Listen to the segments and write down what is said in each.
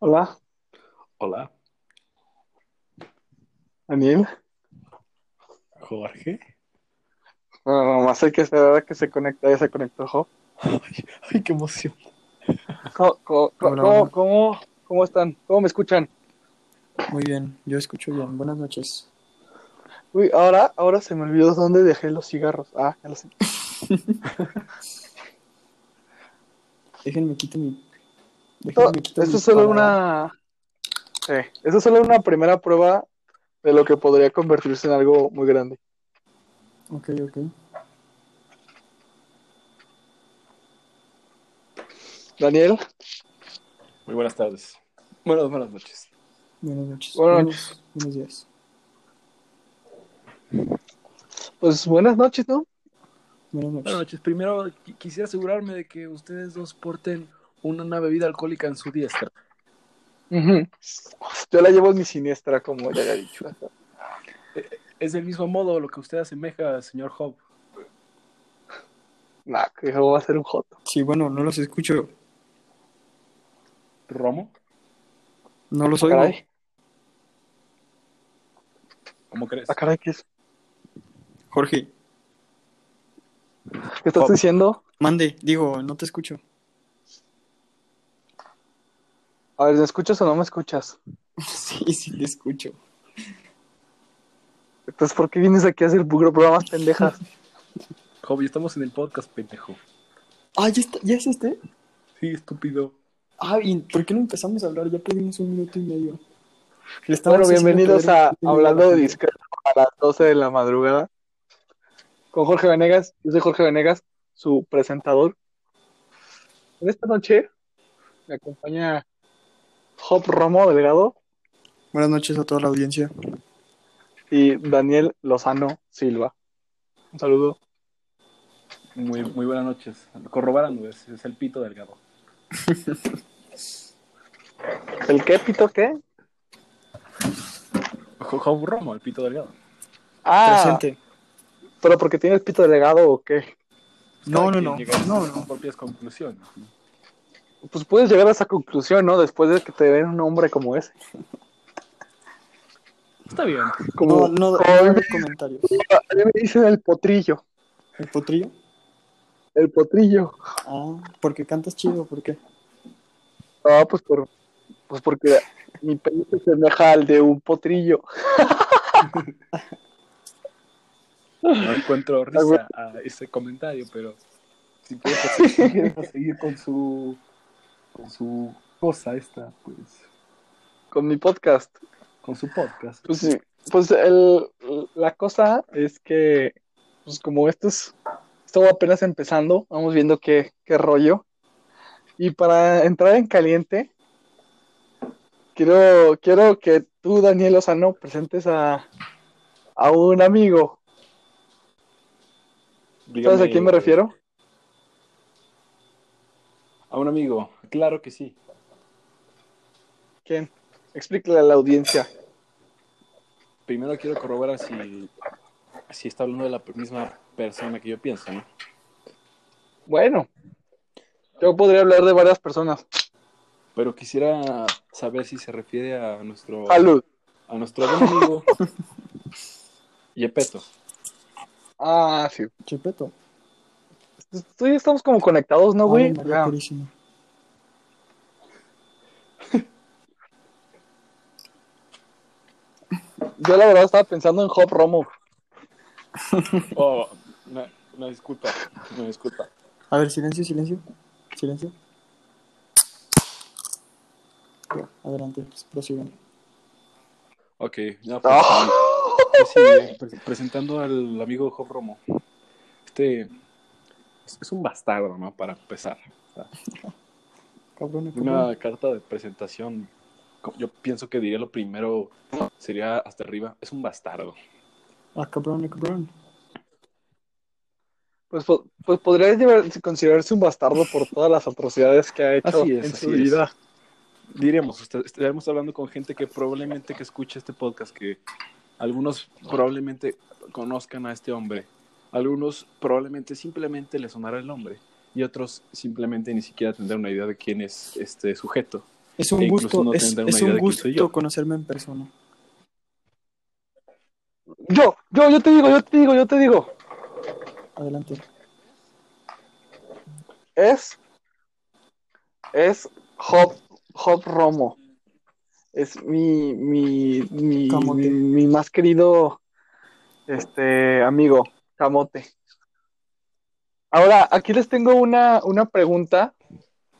Hola, Hola, Daniel. Jorge. Bueno, nomás hay que esperar a que se conecte. Ya se conectó, Jo. Ay, ay, qué emoción. ¿Cómo, cómo, Hola, cómo, hola. cómo- cómo están? ¿Cómo me escuchan? Muy bien, yo escucho bien. Buenas noches. Uy, ahora, ahora se me olvidó dónde dejé los cigarros. Ah, ya lo sé. Déjenme quito mi. Esto, Déjenme es solo una. Esto es solo una primera prueba de lo que podría convertirse en algo muy grande. Ok, ok. Daniel, Muy buenas tardes. Buenas, buenas noches. Buenas noches. Buenas Buenos, buenos días. pues buenas noches, ¿no? Buenas noches. Buenas noches. Primero qui- quisiera asegurarme de que ustedes dos porten una bebida alcohólica en su diestra. Yo la llevo en mi siniestra, como ya había dicho. Es del mismo modo lo que usted asemeja, señor Hobb. Nah, que va a ser un joto. Sí, bueno, no los escucho. ¿Romo? No los oigo. Caray, ¿Cómo crees? ah, caray, ¿qué es? Jorge, ¿Qué estás Job. diciendo? mande. Digo, no te escucho. A ver, ¿me escuchas o no me escuchas? sí, sí, te escucho. Entonces, ¿por qué vienes aquí a hacer programas pendejas? Ya estamos en el podcast, pendejo. Ah, ¿ya, está, ¿ya es este? Sí, estúpido. Ah, ¿y por qué no empezamos a hablar? Ya perdimos un minuto y medio. Bueno, bienvenidos a Hablando la de. Discreto a las 12 de la madrugada con Jorge Venegas. Yo soy Jorge Venegas, su presentador. En esta noche me acompaña Job Romo Delgado Buenas noches a toda la audiencia. y Daniel Lozano Silva. Un saludo. Muy, muy buenas noches. Corroborando, es, es el pito delgado. ¿El qué, pito, qué? Jo- Hobb Romo, el pito delgado. Ah, Presente. pero porque tiene el pito delegado o qué? No, no, no. a No, sus no. propias conclusiones. Pues puedes llegar a esa conclusión, ¿no? Después de que te den un hombre como ese. Está bien. Como, No, no, como no a mí hagas comentarios. me- a mí me dicen el potrillo. ¿El potrillo? El potrillo. Ah, porque cantas chido, ¿por qué? No, pues por pues porque mi pelo se asemeja al de un potrillo. No encuentro risa a ese comentario, pero si pues, si quiere seguir con su con su cosa esta, pues Con mi podcast. con su podcast. Pues sí. Pues el, la cosa es que, pues como esto es, esto apenas empezando, vamos viendo qué, qué rollo. Y para entrar en caliente, quiero, quiero que tú, Daniel Lozano, presentes a, a un amigo. ¿Sabes a Dígame, quién me refiero? A un amigo, claro que sí. ¿Quién? Explícale a la audiencia. Primero quiero corroborar si si está hablando de la misma persona que yo pienso, ¿no? Bueno, yo podría hablar de varias personas. Pero quisiera saber si se refiere a nuestro Salud. a nuestro amigo Yepeto. Ah, sí. Chepeto. Tú y yo estamos como conectados, ¿no, güey? Ay, María Ya. Purísima. Yo la verdad estaba pensando en Hop Romo. Oh, no, no, disculpa, no, disculpa. A ver, silencio, silencio. Silencio. Ya, adelante, pues, prosigan. Ok, ya pues, Ah. pues sí, pre- presentando al amigo Job Romo. Este es, es un bastardo, ¿no? Para empezar. O sea, Cabrón, cabrón. una carta de presentación, yo pienso que diría lo primero sería hasta arriba, es un bastardo. Ah, cabrón, cabrón. Pues, pues podría llevar- considerarse un bastardo por todas las atrocidades que ha hecho Así es, en su es. vida. Diríamos, est- estaremos hablando con gente que probablemente que escuche este podcast, que algunos probablemente conozcan a este hombre, algunos probablemente simplemente le sonará el nombre y otros simplemente ni siquiera tendrán una idea de quién es este sujeto. Es un E gusto, no es, un gusto conocerme en persona. Yo, yo, yo te digo, yo te digo, yo te digo. Adelante. Es. Es Hop, Hop Romo. Es mi, mi, mi, mi, mi más querido este amigo, Camote. Ahora, aquí les tengo una, una pregunta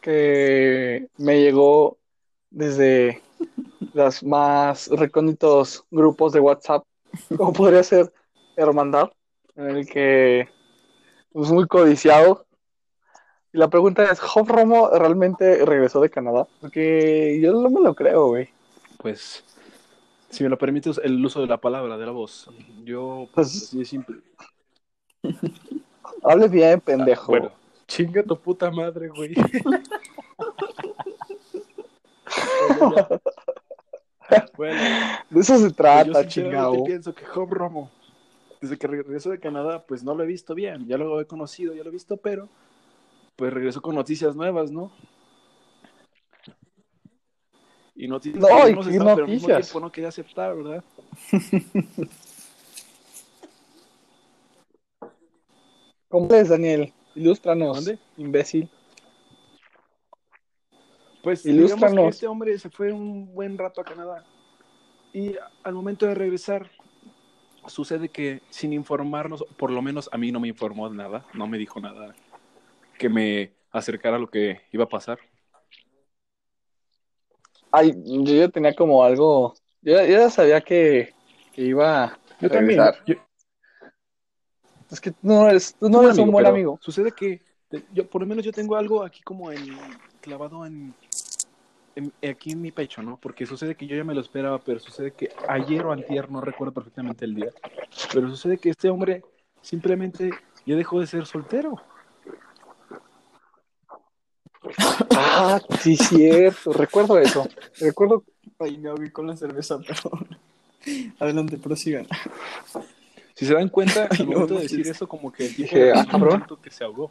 que me llegó desde los más recónditos grupos de WhatsApp, como podría ser Hermandad, en el que es muy codiciado. Y la pregunta es, ¿Hop Romo realmente regresó de Canadá? Porque yo no me lo creo, güey. Pues, si me lo permites, el uso de la palabra, de la voz. Yo, pues, Pues- así de simple. Hable bien, pendejo. Bueno, chinga tu puta madre, güey. bueno, De eso se pues trata, yo sinceramente chingado. pienso que Job Romo, desde que regresó de Canadá, pues no lo he visto bien. Ya lo he conocido, ya lo he visto, pero pues regresó con noticias nuevas, ¿no? Y noticias No, que ¿y se sabe, pero al mismo tiempo no quería aceptar, ¿verdad? ¿Cómo es, Daniel? Ilústranos, ¿Dónde? imbécil. Pues digamos que Ilústranos. este hombre se fue un buen rato a Canadá y al momento de regresar sucede que sin informarnos, por lo menos a mí no me informó nada, no me dijo nada que me acercara a lo que iba a pasar. Ay, yo ya tenía como algo. Yo, yo ya sabía que, que iba a Yo también. yo- Es que no eres, tú no eres un buen amigo. Sucede que yo, por lo menos yo tengo algo aquí como en clavado en, en- aquí en mi pecho, ¿no? Porque sucede que yo ya me lo esperaba, pero sucede que ayer o antier, no recuerdo perfectamente el día, pero sucede que este hombre simplemente ya dejó de ser soltero. Ah, sí, cierto. Recuerdo eso. Recuerdo. Ay, me ahogué con la cerveza, pero... Adelante, prosigan. Si se dan cuenta, al Ay, no, momento de decir sí. eso, como que Dije, ah, cabrón. que se ahogó.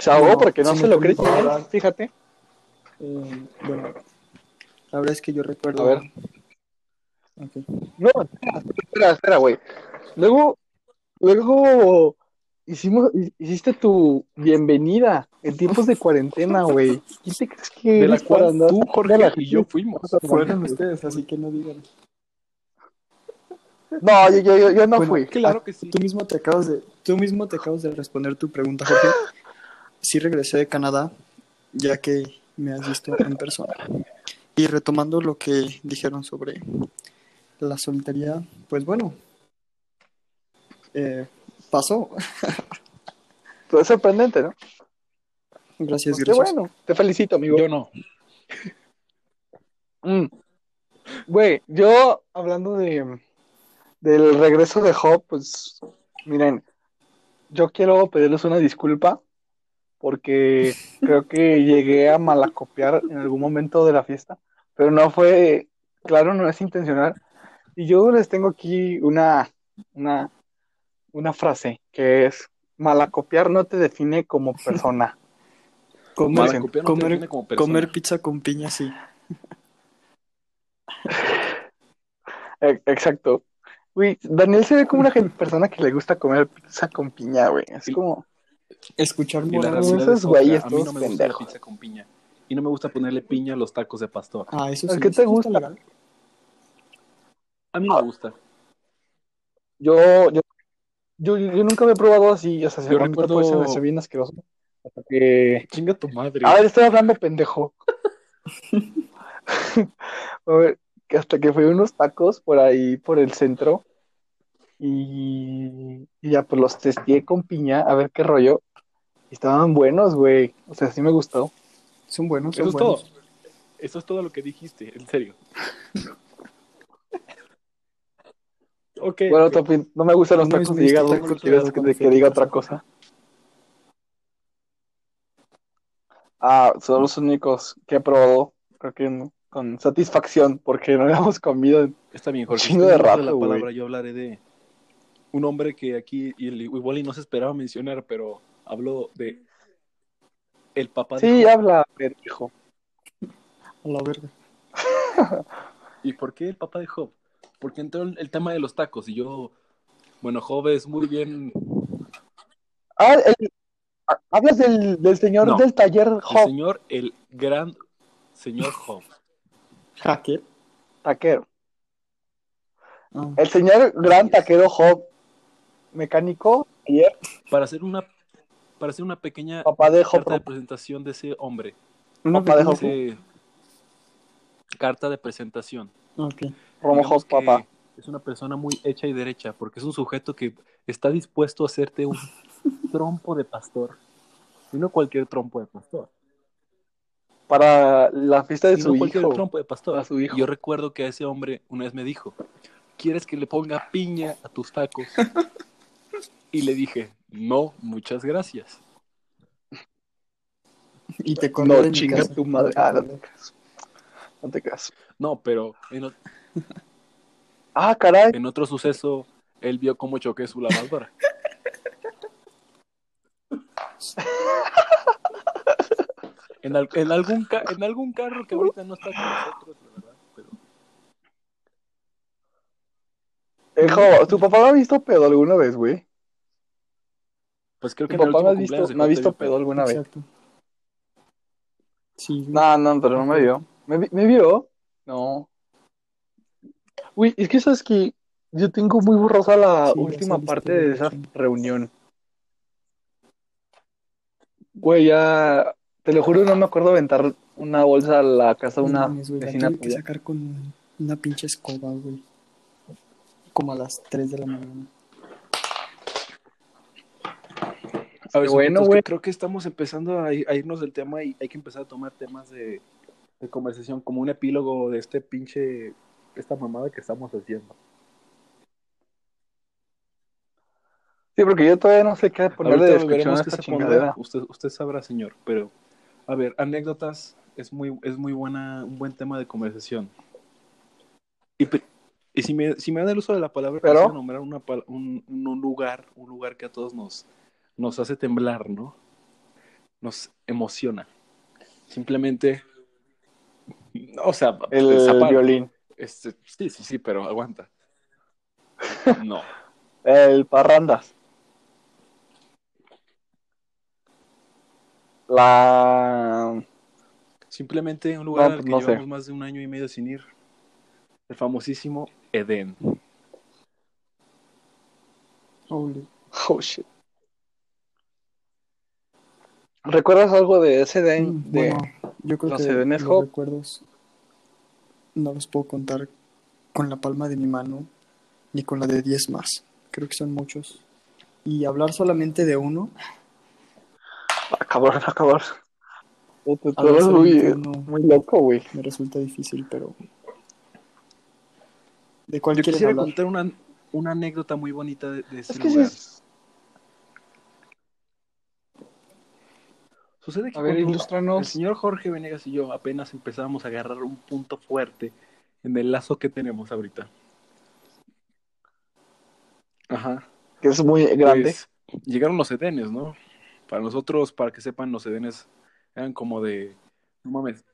Se ahogó No, porque no se lo hablar. Fíjate. Eh, bueno, la verdad es que yo recuerdo... A ver. No, espera, espera, güey. Luego, luego hicimos, hiciste tu bienvenida en tiempos de cuarentena, güey. ¿Quién te crees que De la cual andar tú, la Jorge, y yo fuimos. Fueron ustedes, así que no digan. No, yo, yo, yo, yo no Bueno, fui. Claro que sí. Tú mismo te acabas de, tú mismo te acabas de responder tu pregunta, Jorge. Sí regresé de Canadá, ya que me has visto en persona. Y retomando lo que dijeron sobre la soltería, pues bueno, eh, pasó. Pero es sorprendente, ¿no? Gracias, Qué gracias. bueno. Te felicito, amigo. Yo no. Mm. Güey, yo hablando de del regreso de Hop, pues miren, yo quiero pedirles una disculpa porque creo que llegué a malacopiar en algún momento de la fiesta, pero no fue, claro, no es intencional. Y yo les tengo aquí una, una, una frase que es, malacopiar no te define como persona. Comer, Malacopiar no te comer, define como persona. comer pizza con piña, sí. E- Exacto. Güey, Daniel se ve como una persona que le gusta comer pizza con piña, güey. Es como, Escuchar realidad esos güeyes A mí no me gusta la pizza con piña. Y no me gusta ponerle piña a los tacos de pastor. Ah, eso ¿El sí. qué te ¿sí está gusta? legal? A mí me gusta. yo, yo, yo, yo nunca me he probado así, o sea, Yo recuerdo- puede ser, bien asqueroso. Hasta que... Chinga tu madre. A ver, estoy hablando pendejo. A ver, que hasta que fui a unos tacos por ahí, por el centro, y, y ya pues los testé con piña, a ver qué rollo. Y estaban buenos, güey. O sea, sí me gustó. Son buenos, Eso son es todo. buenos. Eso es todo lo que dijiste, en serio. ok. Bueno, ok. Topi, no me gustan los No es tacos de hígado, estilo, ¿qué quieres que, que diga otra cosa? Ah, son los únicos que he probado, creo que no, con satisfacción, porque no habíamos comido. Está bien, Jorge. Chingo de rato, la güey. palabra, yo hablaré de un hombre que aquí y el- igual y no se esperaba mencionar, pero habló de el papá de Sí, habla, pendejo. A la verga. ¿Y por qué el papá de Job? Porque entró el, el tema de los tacos y yo, bueno, Job es muy bien Ah, el- ah, hablas del, del señor No. del taller el Job, señor, el gran señor Job. ¿Hacker? taquero. Ah, El señor gran taquero Job, mecánico, ayer, Para hacer una, para hacer una pequeña papá de Job. carta de presentación de ese hombre. una papá de. Ese- carta de presentación. Ok. Romo Digamos Job, que papá. Es una persona muy hecha y derecha, porque es un sujeto que está dispuesto a hacerte un trompo de pastor. Y no cualquier trompo de pastor. Para la fiesta de Y su no cualquier hijo. trompo de pastor. A su hijo. Yo recuerdo que a ese hombre una vez me dijo, ¿quieres que le ponga piña a tus tacos? Y le dije, no, muchas gracias. Y te No, de mi chinga casa. tu madre. Ah, no te creas. No te creas. No, pero en, o- Ah, caray. en otro suceso, él vio cómo choqué su lavadora. En, al- en algún ca- en algún carro que ahorita no está con nosotros, la verdad. Pero Eh, Job, ¿tu papá me ha visto pedo alguna vez, güey? Pues creo ¿Tu que en el papá me visto, me ha visto pedo alguna vez? Sí. No, no, pero no me vio. ¿Me, vi- me vio? No. Uy, es que sabes que yo tengo muy borrosa la Sí, última parte de esa reunión. Güey, ya, te lo juro, no me acuerdo aventar una bolsa a la casa de No una güey, la vecina tuve que sacar con una pinche escoba, güey. Como a las 3 de la mañana. A ver, Bueno, güey. creo que estamos empezando a, ir- a irnos del tema y hay que empezar a tomar temas de, de conversación como un epílogo de este pinche, esta mamada que estamos haciendo. Sí, porque yo todavía no sé qué ponerle de descripción a esta chingadera. Usted, usted sabrá, señor. Pero, a ver, anécdotas es muy, es muy buena, un buen tema de conversación. Y, si me, si me da el uso de la palabra, Pero- nombrar una, pal- un, un- un lugar, un lugar que a todos nos, nos hace temblar, ¿no? Nos emociona. Simplemente, o sea, El violín. este, sí, sí, sí, pero aguanta. No. El parrandas. La... Simplemente un lugar No, al pues que no sé. llevamos más de un año y medio sin ir. El famosísimo Edén. Holy. Oh, shit. ¿Recuerdas algo de ese de, Mm, de- bueno, yo creo los que Edenes los recuerdos no los puedo contar con la palma de mi mano ni con la de 10 más. Creo que son muchos. Y hablar solamente de uno, cabrón, ah, cabrón. Tú, eres muy, loco, güey. me resulta difícil, pero... ¿De Yo cuál quieres quisiera hablar? contar una, una anécdota muy bonita de, de ese Es que sí lugar. es- Sucede que A ver, cuando el señor Jorge Venegas y yo apenas empezábamos a agarrar un punto fuerte en el lazo que tenemos ahorita. Ajá. Que es muy grande. Pues, llegaron los edenes, ¿no? Para nosotros, para que sepan, los edenes eran como de... No mames.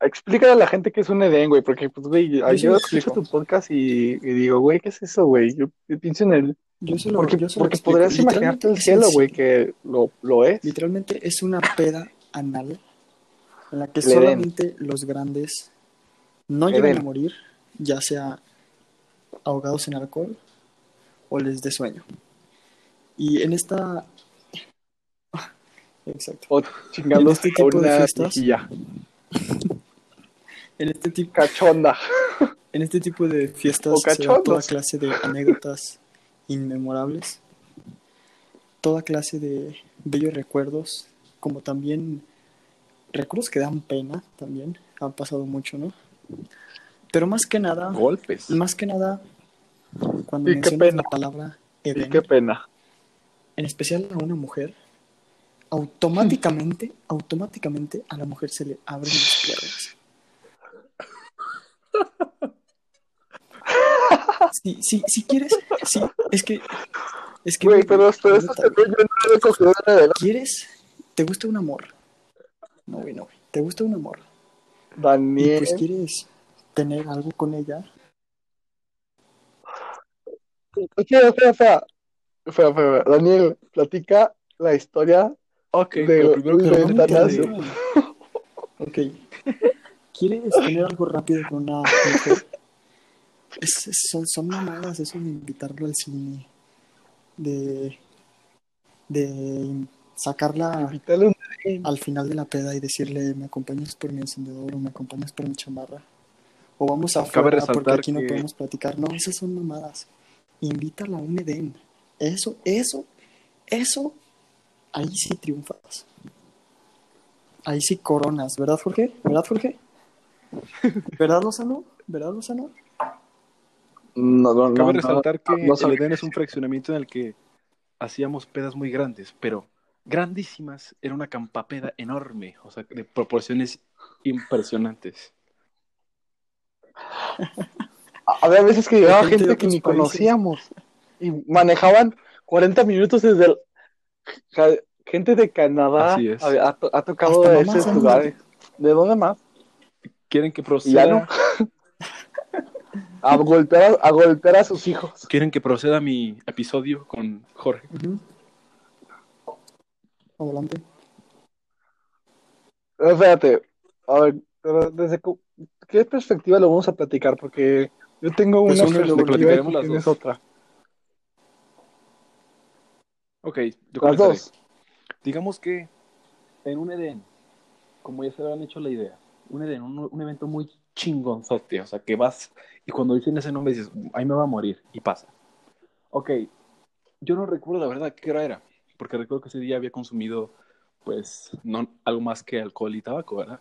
Explícale a la gente que es un Edén, güey, porque, pues, güey, yo, lo escucho explico. tu podcast y, y digo, güey, ¿qué es eso, güey? Yo, yo pienso en el... Yo se lo, Porque, yo se lo porque explico. podrías imaginarte el cielo, güey, que lo, lo es. Literalmente es una peda anal en la que Edén. solamente los grandes no llegan Edén. a morir, ya sea ahogados en alcohol o les dé sueño. Y en esta... Exacto. O En este tipo de fiestas. En este, tipo, Cachonda. en este tipo de fiestas O se da toda clase de anécdotas inmemorables, toda clase de bellos recuerdos, como también recuerdos que dan pena también, han pasado mucho, ¿no? Pero más que nada, Golpes. más que nada, cuando Y qué mencionas pena. la palabra Y qué pena. en especial a una mujer, automáticamente, automáticamente a la mujer se le abren las piernas. Si, si, si quieres, sí, es que, es que, Güey, pero, pero eso yo no lo he cogido de Edén. ¿quieres, te gusta una morra. No, güey, no, güey. Te gusta una morra. Y Daniel. pues quieres tener algo con ella. Espera, espera, espera. Espera, espera, espera. Daniel, platica la historia Ok, De- pero primero que nada, Ok. ¿Quieres tener algo rápido con una mujer? Es- es- son, son mamadas eso de invitarlo al cine. De, de sacarla al final de la peda y decirle, ¿me acompañas por mi encendedor o me acompañas por mi chamarra? O vamos a Cabe porque aquí no podemos platicar. No, esas son mamadas. Invítala a un Edén. Eso, eso, eso, ahí sí triunfas. Ahí sí coronas, ¿verdad, Jorge? ¿Verdad, Jorge? ¿Verdad, Lozano? ¿Verdad, Lozano? No, no, no. Cabe no, resaltar que no el. Edén es un fraccionamiento en el que hacíamos pedas muy grandes, pero grandísimas. Era una campapeda enorme, o sea, de proporciones impresionantes. Había veces que llegaba gente que ni países. conocíamos y manejaban 40 minutos desde el... Gente de Canadá Así es. ha, ha to- ha tocado Hasta de esos lugares. ¿De dónde más? ¿Quieren que Y ya proceda? no. A golpear a, a golpear a sus hijos. ¿Quieren que proceda mi episodio con Jorge? Adelante. Pero Espérate, a ver, pero desde qué perspectiva lo vamos a platicar, porque yo tengo Pues una luego perspectiva y tú tienes dos. otra. Ok, yo Las dos. Digamos que en un Edén, como ya se habían hecho la idea, un Edén, un, un evento muy chingonzote, o sea, que vas y cuando dicen ese nombre dices, ahí me va a morir, y pasa. Ok, yo no recuerdo la verdad qué hora era, porque recuerdo que ese día había consumido, pues, no algo más que alcohol y tabaco, ¿verdad?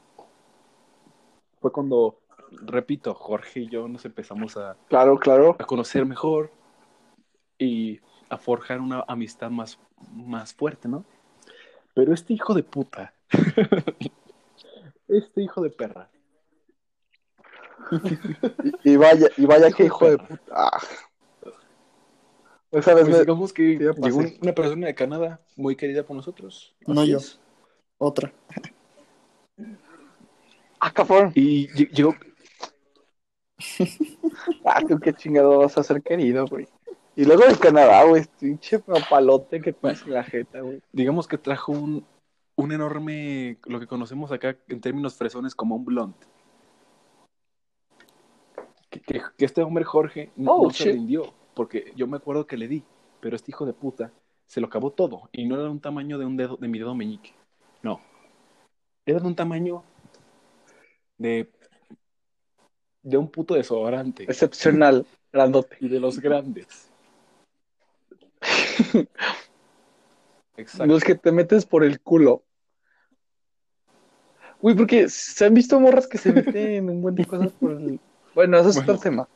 Fue cuando, repito, Jorge y yo nos empezamos a, Claro, claro. a conocer mejor y a forjar una amistad más, más fuerte, ¿no? Pero este hijo de puta, este hijo de perra, Y, y vaya, y vaya Hijo que hijo de puta. Ah. Esa vez pues me- digamos que llegó una persona de Canadá muy querida por nosotros. No yo. es. Otra. Ah, cabrón. Y lle- llegó, Ah, tú qué chingado vas a ser querido, güey. Y luego de Canadá, güey, pinche papalote que tienes en la jeta, güey. digamos que trajo un, un enorme, lo que conocemos acá en términos fresones como un blunt. Que, que- que este hombre Jorge no, Oh, no se rindió, porque yo me acuerdo que le di, pero este hijo de puta se lo acabó todo, y no era de un tamaño de un dedo, de mi dedo meñique, no. Era de un tamaño de, de un puto desodorante, Excepcional, grandote. y de los grandes. Exacto. Los que te metes por el culo. Güey, porque se han visto morras que se meten un buen de cosas por el. Bueno, eso es Bueno. otro tema.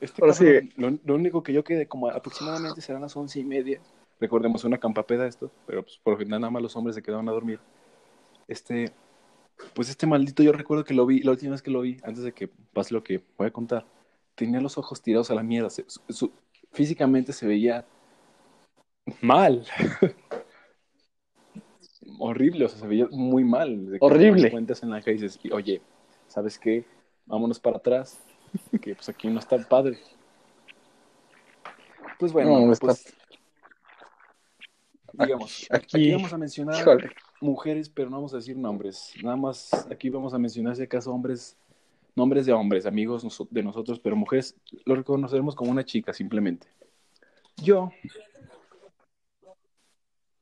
Este Ahora cabrón, sí. lo, lo único que yo quedé como aproximadamente serán las once y media. Recordemos una campapeda esto, pero pues por general nada más los hombres se quedaban a dormir. Este, pues este maldito yo recuerdo que lo vi, la última vez que lo vi, antes de que pase lo que voy a contar, tenía los ojos tirados a la mierda. Se- su- su- físicamente se veía mal. Horrible, o sea, se veía muy mal. De que Horrible. Cuentas en la y dices, oye, ¿sabes qué? Vámonos para atrás, que pues aquí no está padre. Pues bueno, No, está- pues digamos, Aquí- aquí, vamos a mencionar Híjole. mujeres, pero no vamos a decir nombres. Nada más aquí vamos a mencionar si acaso hombres, nombres de hombres, amigos de nosotros, pero mujeres lo reconoceremos como una chica simplemente. Yo,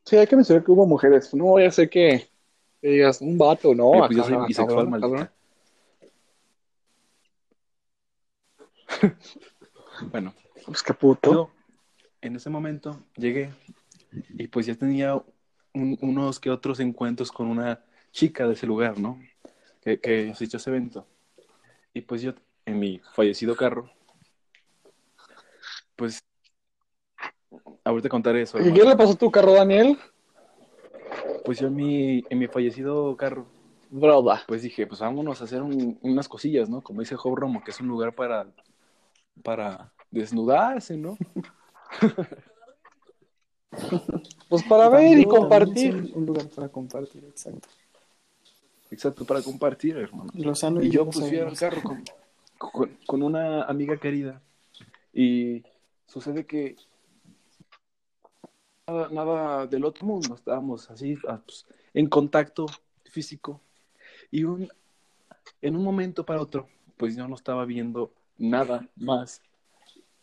Sí, hay que mencionar que hubo mujeres. No voy a ser que, que digas un vato, ¿no? pues yo soy bisexual, cabrón, cabrón. Bueno, Pues qué puto. yo en ese momento llegué y pues ya tenía un- unos que otros encuentros con una chica de ese lugar, ¿no? Que, que asistió a ese evento. Y pues yo, en mi fallecido carro, pues ahorita contaré eso. ¿Y qué le pasó a tu carro, Daniel? Pues yo en mi, en mi fallecido carro, Broda. pues dije, pues vámonos a hacer un- unas cosillas, ¿no? Como dice Joe Romo, que es un lugar para, para desnudarse, ¿no? Pues para ver y compartir. Un, lugar para compartir, exacto. Exacto, para compartir, hermano. Lozano Y yo pues fui al carro con, con, con una amiga querida. Y sucede que nada, nada del otro mundo, estábamos así ah, pues, en contacto físico. Y un, en un momento para otro, pues yo no estaba viendo nada más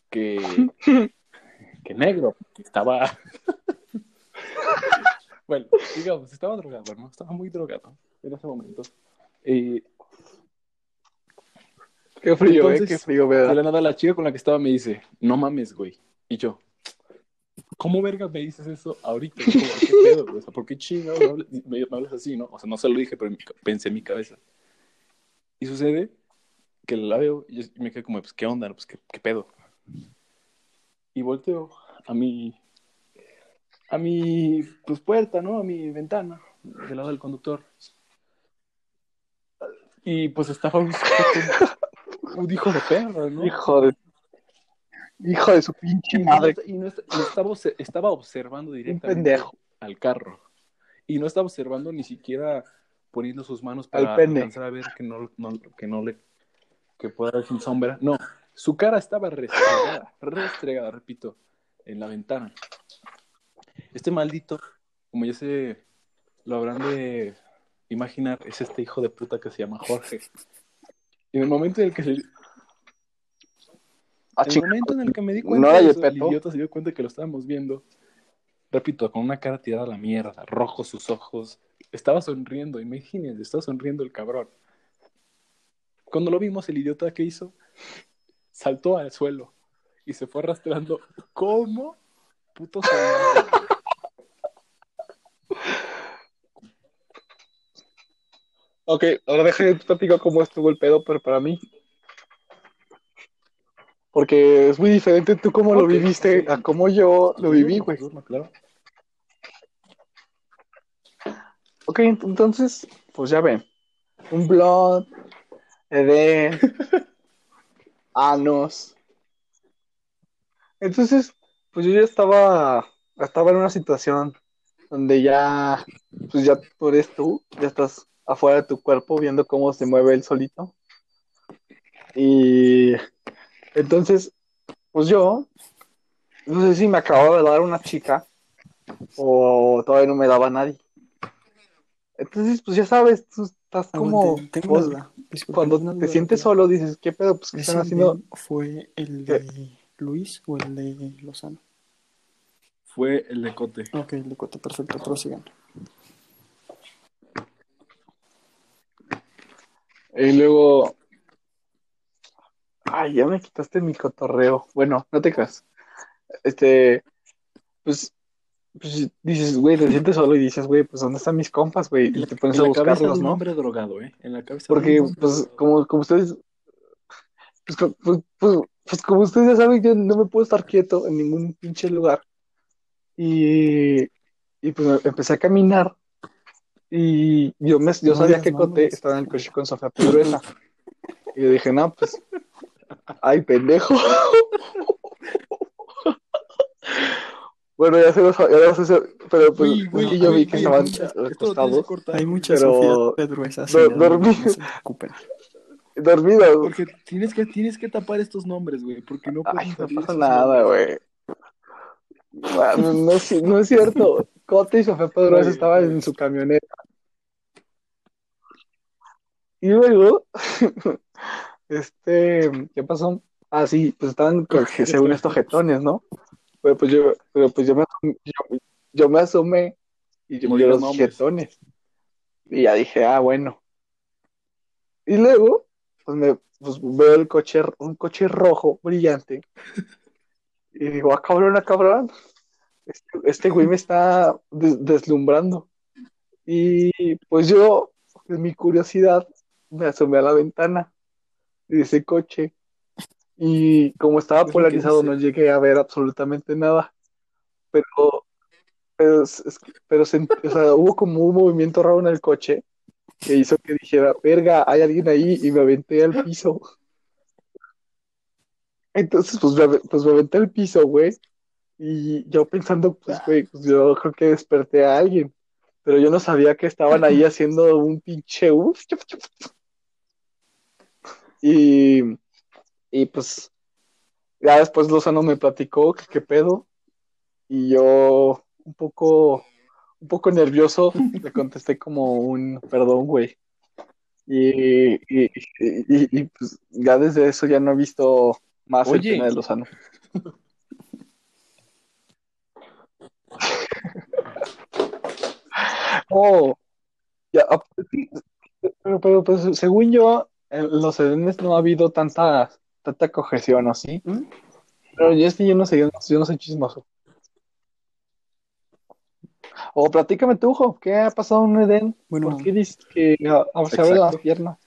que, que negro. Estaba... bueno, digamos, estaba drogado, ¿no? Estaba muy drogado en ese momento. Y Qué frío, eh, Entonces, qué frío, de ¿verdad? la nada la chica con la que estaba me dice, no mames, güey. Y yo, ¿cómo verga me dices eso ahorita? ¿Qué pedo, ¿por qué chingados me hablas, así, no? O sea, no se lo dije, pero pensé en mi cabeza. Y sucede que la veo y me quedé como, pues, ¿qué onda? Pues, ¿qué, pedo? Y volteo a mi, a mi, pues, puerta, ¿no? A mi ventana, del lado del conductor. Y, pues, estaba un, un hijo de perro, ¿no? Hijo de. Hijo de su pinche Y, madre. no- y no y estaba, obse- estaba observando directamente pendejo. al carro. Y no estaba observando ni siquiera poniendo sus manos para alcanzar a ver que no, no- que no le que pueda ver sin sombra. No, su cara estaba restregada, restregada, repito, en la ventana. Este maldito, como ya se lo habrán de imaginar, es este hijo de puta que se llama Jorge. Y en el momento en el que Ah, en el momento en el que me di cuenta ¿No de eso, el idiota se dio cuenta que lo estábamos viendo. Repito, con una cara tirada a la mierda, rojos sus ojos. Estaba sonriendo, imagínense, estaba sonriendo el cabrón. Cuando lo vimos, el idiota que hizo saltó al suelo y se fue arrastrando como puto. Ok, ahora déjame te platico cómo estuvo el pedo, pero para mí. Porque es muy diferente tú cómo lo viviste a cómo yo lo viví, güey. Claro. Ok, ent- entonces, pues ya ven. Un blog, Eden, Anos. Entonces, pues yo ya estaba, estaba en una situación donde ya, pues ya tú eres tú, ya estás afuera de tu cuerpo viendo cómo se mueve él solito. Y entonces, pues yo, no sé si me acababa de dar una chica o todavía no me daba nadie. Entonces, pues ya sabes, tú estás como, Aguante, una. Disculpa, cuando una te sientes solo, dices, ¿qué pedo? Pues, ¿qué ¿Ese están haciendo? fue el de Luis o el de Lozano? Fue el de Cote. Ok, el de Cote, perfecto, prosigan. Y luego, ay, ya me quitaste mi cotorreo. Bueno, no te creas. Este, pues, pues dices, güey, te sientes solo y dices, güey, pues ¿dónde están mis compas, güey? Y te pones en a la cabeza de buscarlos, un ¿no? hombre drogado, ¿eh? En la cabeza de Porque, un hombre pues, drogado. como, como ustedes, pues, pues, pues, pues, como ustedes ya saben, yo no me puedo estar quieto en ningún pinche lugar. Y, y pues empecé a caminar. Y yo, me, yo No sabía que Cote estaba en el coche con Sofía Pedruesa. Y yo dije, no, pues, ay, pendejo. Bueno, ya se los, ya los hice, pero pues, es yo vi que estaban acostados, Hay muchas pero- en el- dormí. No dormidos. Porque tienes que, tienes que tapar estos nombres, güey, porque no Ay, no pasa nada, güey. Ah, No, no es, no es cierto. Cote y Sofía bien, estaban en su camioneta. Y luego, este, ¿qué pasó? Ah, sí, pues estaban, según estos jetones, ¿no? Pero pues yo, pero pues yo me, asomé- yo, yo me asomé y yo vi los nombres. jetones. Y ya dije, ah, bueno. Y luego, pues me pues veo el coche, un coche rojo brillante. Y digo, ah, cabrón, ah, cabrón. Este, este güey me está des- deslumbrando. Y pues yo, en mi curiosidad, me asomé a la ventana de ese coche. Y como estaba polarizado, no llegué a ver absolutamente nada. Pero, pero, pero o sea, hubo como un movimiento raro en el coche que hizo que dijera, verga, hay alguien ahí, y me aventé al piso. Entonces, pues me, pues me aventé al piso, güey. Y yo pensando, pues, güey, pues yo creo que desperté a alguien. Pero yo no sabía que estaban ahí haciendo un pinche uf. Y, y pues ya después Lozano me platicó que qué pedo. Y yo un poco, un poco nervioso le contesté como un perdón, güey. Y, y, y, y, pues ya desde eso ya no he visto más el tema de Lozano. Oh, ya, ah, pero, pero pues según yo, en los Edenes no ha habido tanta, tanta cohesión, ¿o sí? ¿Mm? Pero yo, este, yo no sé, yo no, yo no soy chismoso. O platícame tú, Jo, ¿qué ha pasado en Edén? Bueno, ¿Por qué dices que ah, ah, se abre las piernas?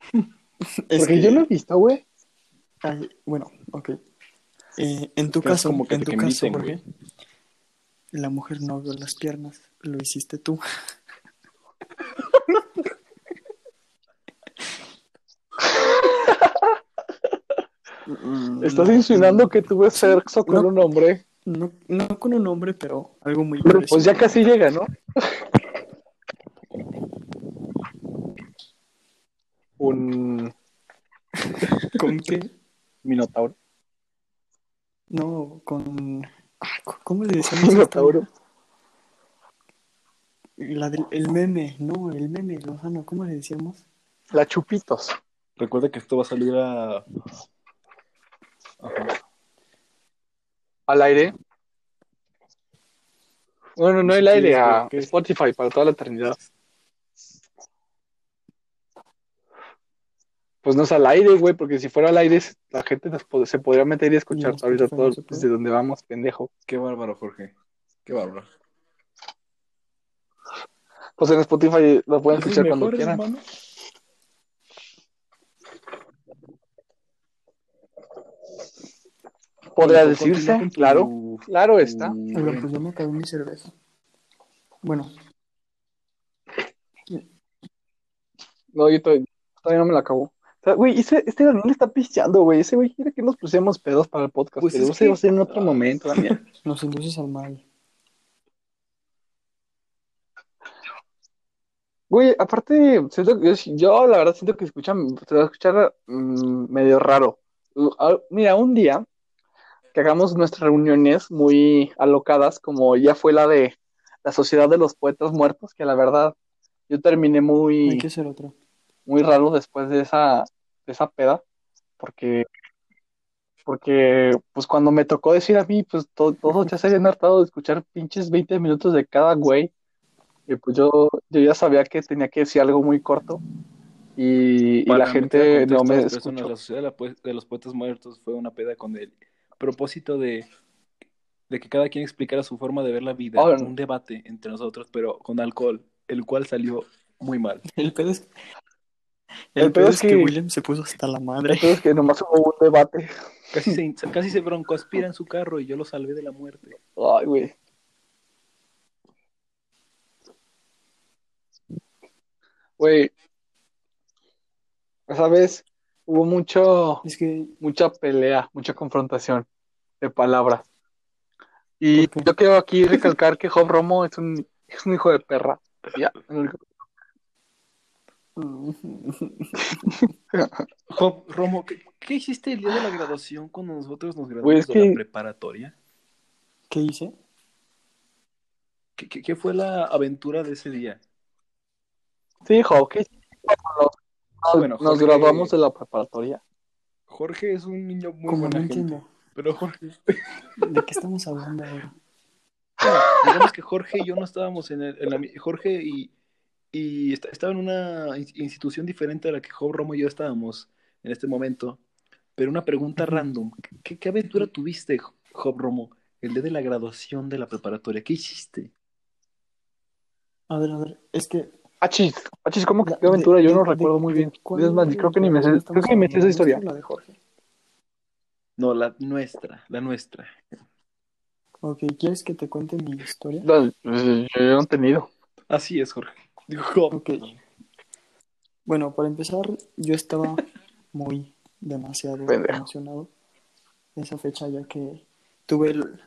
es Porque que- yo lo he visto, güey. bueno, ok. Eh, en tu es caso, como que en tu caso, inviten, Jorge, la mujer no abrió las piernas, lo hiciste tú. Estás no, insinuando que tuve sexo con No. un hombre. No, no con un hombre, pero algo muy Pero pues ya casi llega, ¿no? Un ¿Con qué? minotauro. No, con... ¿Cómo le decíamos? Minotauro. La del el meme, no, el meme, Lozano, ¿cómo le decíamos? La chupitos. Recuerda que esto va a salir a. Ajá. Al aire. Bueno, no el aire, a ¿por qué? Spotify para toda la eternidad. Pues no es al aire, güey, porque si fuera al aire, la gente nos pod- se podría meter y escuchar No, ahorita todo no puede. desde donde vamos, pendejo. Qué bárbaro, Jorge. Qué bárbaro. Pues en Spotify lo pueden ¿Es el escuchar cuando quieran. Podría Bueno, decirse, tu- claro, claro está. Oigan, pues ya me acabé mi cerveza. Bueno, No, yo todavía, todavía no me la acabo. O sea, güey, ese, este Daniel está pisteando, güey. Ese güey quiere que nos pusiéramos pedos para el podcast, Pues eso va a que- ser en otro momento, Daniel. nos induces al mal. Güey, aparte, siento que yo, yo, la verdad siento que escuchan, se va a escuchar mm, medio raro. Ah, Mira, un día que hagamos nuestras reuniones muy alocadas, como ya fue la de la Sociedad de los Poetas Muertos, que la verdad yo terminé Hay muy, que muy raro después de esa, de esa peda, porque, porque pues cuando me tocó decir a mí, pues to- todos ya se habían hartado de escuchar pinches 20 minutos de cada güey, y pues yo, yo ya sabía que tenía que decir algo muy corto, y, la gente no me escuchó. La Sociedad de, la de los Poetas Muertos fue una peda con el propósito de, de que cada quien explicara su forma de ver la vida, Oh, un debate entre nosotros, pero con alcohol, el cual salió muy mal. El pedo es, El el pedo pedo es es que que- William se puso hasta la madre. Entonces que nomás hubo un debate. Casi se, casi se broncoaspira en su carro y yo lo salvé de la muerte. Ay, güey. Güey, esa vez hubo mucho, Es que, mucha pelea, mucha confrontación de palabras. Y yo quiero aquí recalcar que Job Romo es un, es un hijo de perra. Ya, Job, Romo, ¿qué, qué hiciste el día de la graduación cuando nosotros nos graduamos Güey, es de que- la preparatoria? ¿qué hice? ¿Qué, qué, qué fue la aventura de ese día? Sí, Job, ¿qué nos, Bueno, nos graduamos de la preparatoria. Jorge es un niño muy Como buena no gente. entiendo. Pero Jorge, ¿De qué estamos hablando ahora? digamos que Jorge y yo no estábamos en, el, en la Jorge y, y est- estaba en una in- institución diferente a la que Job Romo y yo estábamos en este momento. Pero una pregunta random. ¿Qué, qué aventura tuviste, Job Romo, el día de la graduación de la preparatoria? ¿Qué hiciste? A ver, a ver, es que Achis, achis, ¿cómo que qué aventura? de- Yo de- no de- recuerdo muy bien. Es más, creo que ni me sé, creo que ni me sé esa historia. ¿La de Jorge? No, la nuestra, la nuestra. Ok, ¿quieres que te cuente mi historia? No, yo no he tenido. Así es, Jorge. Digo. Ok. Bueno, para empezar, yo estaba muy demasiado Pendejo. emocionado esa fecha ya que tuve el...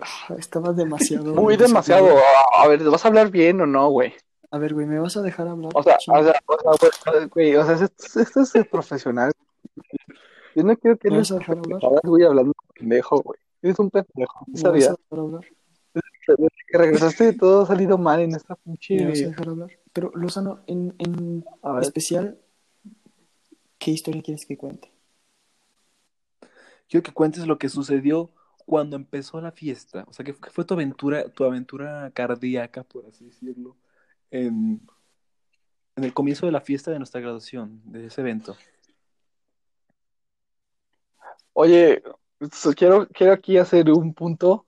Estaba demasiado... Muy demasiado. A, a ver, ¿vas a hablar bien o no, güey? A ver, güey, ¿me vas a dejar hablar? O sea, o sea, o sea, güey, o sea, esto, esto es el profesional. Yo no quiero que ¿Me no vas a dejar hablar? güey, hablando pendejo, güey. Eres un pendejo. ¿Me vas sabía. a dejar hablar? Desde que regresaste todo ha salido mal en esta pinche. ¿Me vas a dejar hablar? Pero, Lozano, en, en A especial, ¿qué historia quieres que cuente? Quiero que cuentes lo que sucedió cuando empezó la fiesta. O sea, que fue, fue tu aventura, tu aventura cardíaca, por así decirlo, en, en el comienzo de la fiesta de nuestra graduación, de ese evento. Oye, quiero, quiero aquí hacer un punto.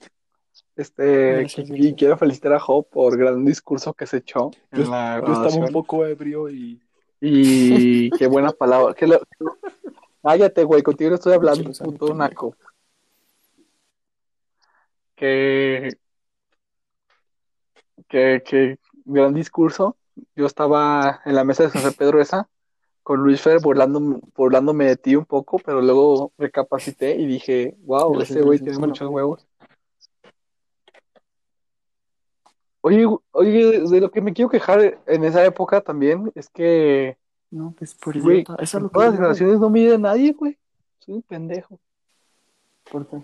Este, Gracias, y quiero felicitar a Job por gran discurso que se echó Yo, en la yo estaba un poco ebrio y Y qué buena palabra. Lo... Cállate, güey, contigo no estoy hablando, pendejo. naco. Que, que, que gran discurso. Yo estaba en la mesa de San Pedro esa con Luis Fer burlándome, burlándome de ti un poco, pero luego recapacité y dije, wow, ese güey tiene muchos huevos. Oye, oye, de lo que me quiero quejar en esa época también es que No, pues por Güey. Eso es en lo que todas las digo, grabaciones no mide a nadie, güey. Soy un pendejo. ¿Por qué?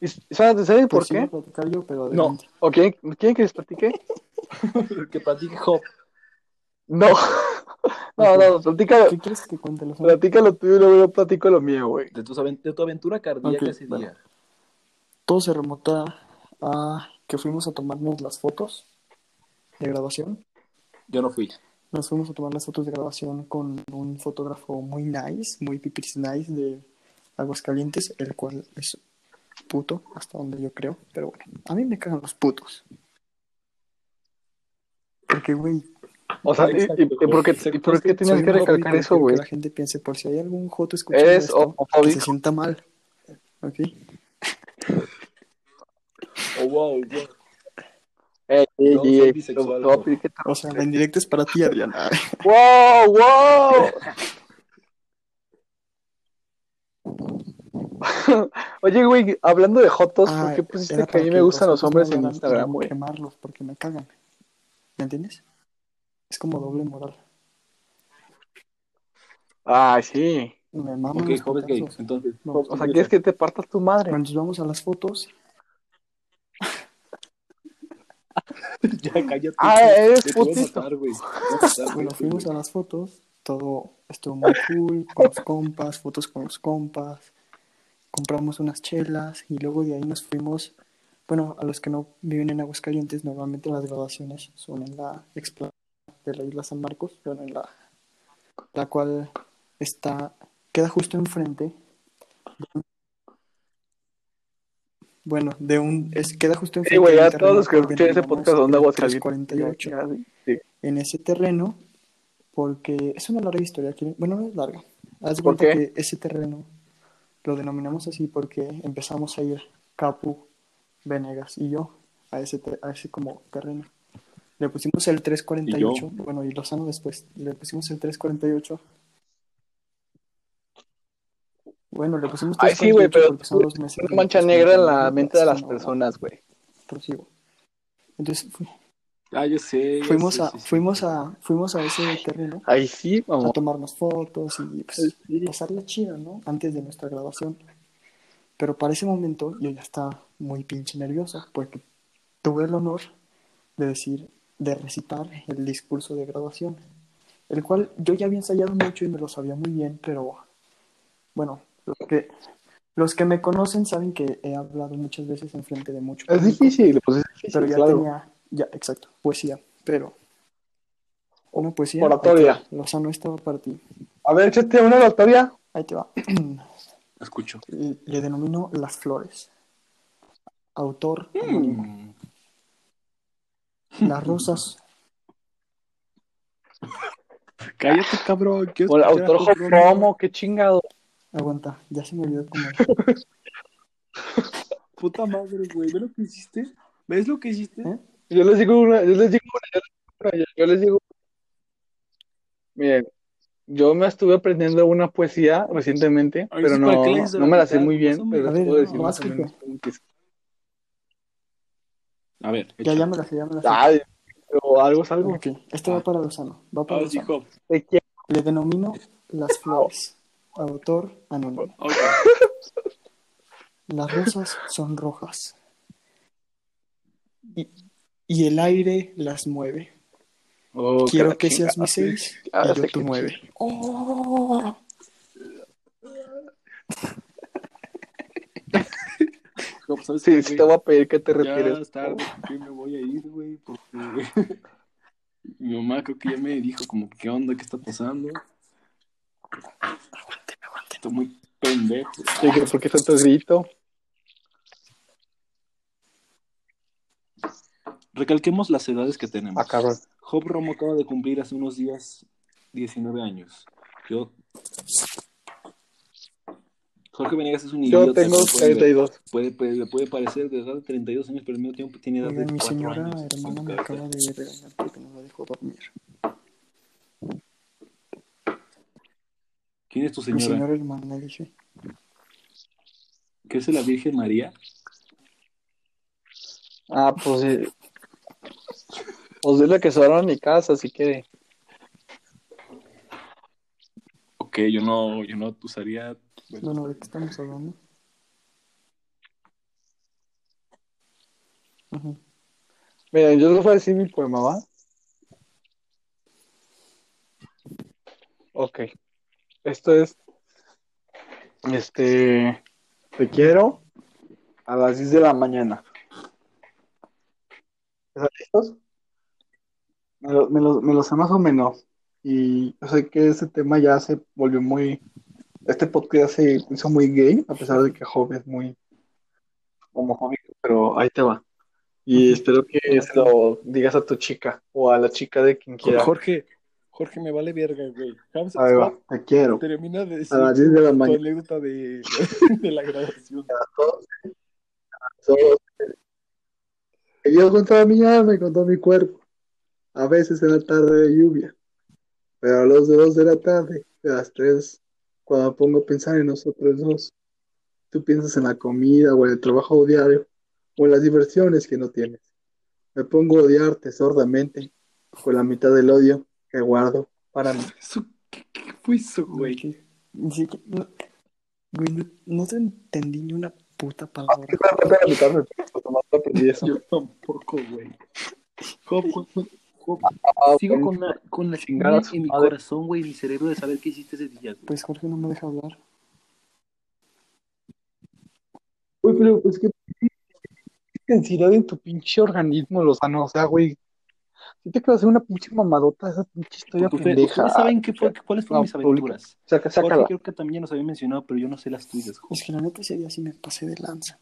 ¿Y ¿Sabes, ¿saben por Pues qué? yo, pero No. ¿O quieren, quieren que les platique? que platique Job. No. No, no, platícalo, ¿Qué quieres que cuente? Lozano? platícalo tú y luego yo platico lo mío, güey. De, tu aventura cardíaca ese día. Todo se remota a que fuimos a tomarnos las fotos de grabación. Yo no fui. Nos fuimos a tomar las fotos de grabación con un fotógrafo muy nice, muy pipis nice de Aguascalientes, el cual es puto, hasta donde yo creo. Pero bueno, a mí me cagan los putos. Porque, güey, O sea, ¿y, y- y por, qué, y por qué soy que recalcar eso, güey? Que la gente piense, por si hay algún joto escuchando ¿Eres esto, que se sienta mal. ¿Ok? Oh, wow, wow. Ey, ey, No, ey, O sea, la indirecta es para ti, Adriana. ¡Wow, wow! Oye, güey, hablando de jotos, ¿por Ah, qué pusiste que a mí me gustan los hombres en Instagram, güey? quemarlos porque me cagan. ¿Me entiendes? Es como doble moral. Ah, sí. Me maman Ok, los gay. putazos. Entonces, No, O sea, ¿quieres que te partas tu madre? Cuando nos vamos a las fotos, ya cállate. Ah, eres Te puedo putito. bueno, fuimos a las fotos, todo estuvo muy cool, con los compas, fotos con los compas, compramos unas chelas y luego de ahí nos fuimos, bueno, a los que no viven en Aguascalientes, normalmente las grabaciones son en la explanada de la isla San Marcos, bueno, en la, la cual está, queda justo enfrente. Bueno, de un, es, queda justo enfrente Sí, güey, ya todos los que ese podcast son de Aguascalientes. 348 Sí. en ese terreno porque es una larga historia. ¿quieren- Bueno, no es larga. Haz de ¿Por cuenta qué? que ese terreno lo denominamos así porque empezamos a ir Capu, Venegas y yo a ese, a ese como terreno. Le pusimos el 348, bueno, y Lozano después, le pusimos el 348. Bueno, le pusimos Ay, sí, güey, 348 pero porque son los meses una mancha negra en la 49, mente de las personas, güey. prosigo. Entonces fu- Ah, yo sé. fuimos sé, a, sí, sí. fuimos a, fuimos a ese terreno Ay, sí, a mamá. tomarnos fotos y pues, Sí. pasarla chida, ¿no? Antes de nuestra graduación. Pero para ese momento yo ya estaba muy pinche nervioso porque tuve el honor de decir, de recitar el discurso de graduación, el cual yo ya había ensayado mucho y me lo sabía muy bien, pero bueno, los que, los que me conocen saben que he hablado muchas veces en frente de mucho Es público, difícil, pues es difícil, pero ya claro. tenía, ya, exacto, poesía, pero una poesía, Oratoria. Lozano, estaba para ti. A ver, échate una oratoria. Ahí te va. Escucho. le le denomino Las Flores. Autor. Mm. Las rosas. Cállate, cabrón. O el autor. Romo, qué chingado. Aguanta, ya se me olvidó cómo. Puta madre, güey. ¿Ves lo que hiciste? ¿Ves lo que hiciste? ¿Eh? Yo les digo una, yo les digo una, yo les digo una, yo les digo. Miren, Yo me estuve aprendiendo una poesía recientemente, Ay, pero sí, ¿para no, no me la sé muy bien, o pero les puedo decir más o menos. A ver, Ya, ya me la sé, ya me la sé. Ay, pero algo es algo. Ok, este va para Lozano. Va para Lozano. Le denomino Las Flores. Autor anónimo. Ok. Las rosas son rojas. Y, y el aire las mueve. Oh, Quiero que seas mi seis Ah, y yo tu nueve. ¡Oh! Job, ¿sabes Sí, qué, sí te voy a pedir que te Ya retires. es tarde, me voy a ir, güey, porque mi mamá creo que ya me dijo como, ¿qué onda? ¿Qué está pasando? Estoy muy pendejo. ¿Por qué tanto grito? Recalquemos las edades que tenemos. Ah, cabrón. Job Romo acaba de cumplir hace unos días 19 años. Yo... Jorge Venegas es un Yo idiota. tengo pueden ver. 32. Puede, puede, puede parecer de edad de 32 años, pero al mismo tiempo tiene edad de Oigan, mi 4 señora años. hermana me acaba de regañar porque no la dejó dormir. ¿Quién es tu Mi señora? señora hermana, dije. ¿Qué es la Virgen María? Ah, pues sí. Pues dile que se van a mi casa si quiere. Ok, yo no, yo no usaría... bueno, Bueno, ¿de qué estamos hablando? Ujú. Miren, yo les voy a decir mi poema, ¿va? Ok. Esto es. Este. Te quiero a las 10 de la mañana. ¿Están listos? Me lo, me lo, me lo sé más o menos. Y yo sé que este tema ya se volvió muy. Este podcast se hizo muy gay, a pesar de que Job es muy homofóbico, pero ahí te va. Y espero que se lo digas a tu chica o a la chica de quien quiera. Jorge, Jorge, me vale verga, güey. A- Ahí va, te quiero. Termina de decir A las 10 de la tu mañana. anécdota de, de la graduación. Que Dios con toda mi alma y con todo mi cuerpo. A veces en la tarde de lluvia. Pero a las 2 de la tarde, a las 3, cuando me pongo a pensar en nosotros dos, tú piensas en la comida o en el trabajo diario o en las diversiones que no tienes. Me pongo a odiarte sordamente con la mitad del odio que guardo para mí. Eso- ¿Qué, qué fue eso, no, güey, no, no te entendí ni una puta palabra. Yo tampoco, güey. Job, Ah, Sigo con la, con la chingada en mi corazón, güey, y mi cerebro de saber qué hiciste ese día. Pues Jorge no me deja hablar. Güey, pero pues que intensidad en tu pinche organismo, Lozano. O sea, güey, si te quedas hacer una pinche mamadota esa pinche historia Porque pendeja. ustedes saben qué fue, cuáles fueron No, mis aventuras. Saca, Jorge sácala. creo que también ya nos había mencionado, pero yo no sé las tuyas, Job. Es que la neta ese día sí me pasé de lanza.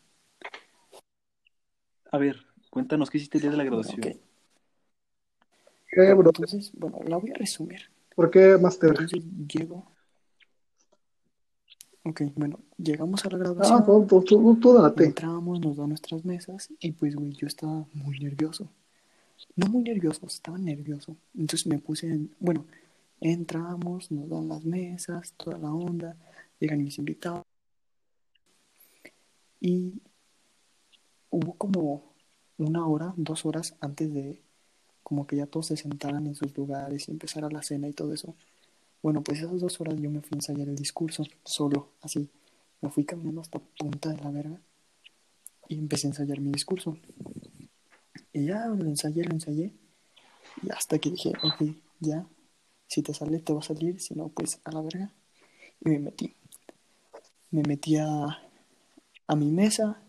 A ver, cuéntanos qué hiciste el día de la graduación. Ok. ¿Qué, bro? Entonces, bueno, la voy a resumir. ¿Por qué, Master? Entonces llego. Ok, bueno, llegamos a la Ah, graduación. tú, tú, tú, tú date. Entramos, nos dan nuestras mesas y pues, güey, yo estaba muy nervioso. No muy nervioso, estaba nervioso. Entonces me puse en... Bueno, entramos, nos dan las mesas, toda la onda, llegan mis invitados. Y hubo como una hora, dos horas antes de como que ya todos se sentaran en sus lugares y empezara la cena y todo eso. Bueno, pues esas dos horas yo me fui a ensayar el discurso, solo, así. Me fui caminando hasta punta de la verga y empecé a ensayar mi discurso. Y ya lo ensayé, lo ensayé. Y hasta que dije, ok, ya, si te sale, te va a salir, si no, pues a la verga. Y me metí. Me metí a, a mi mesa,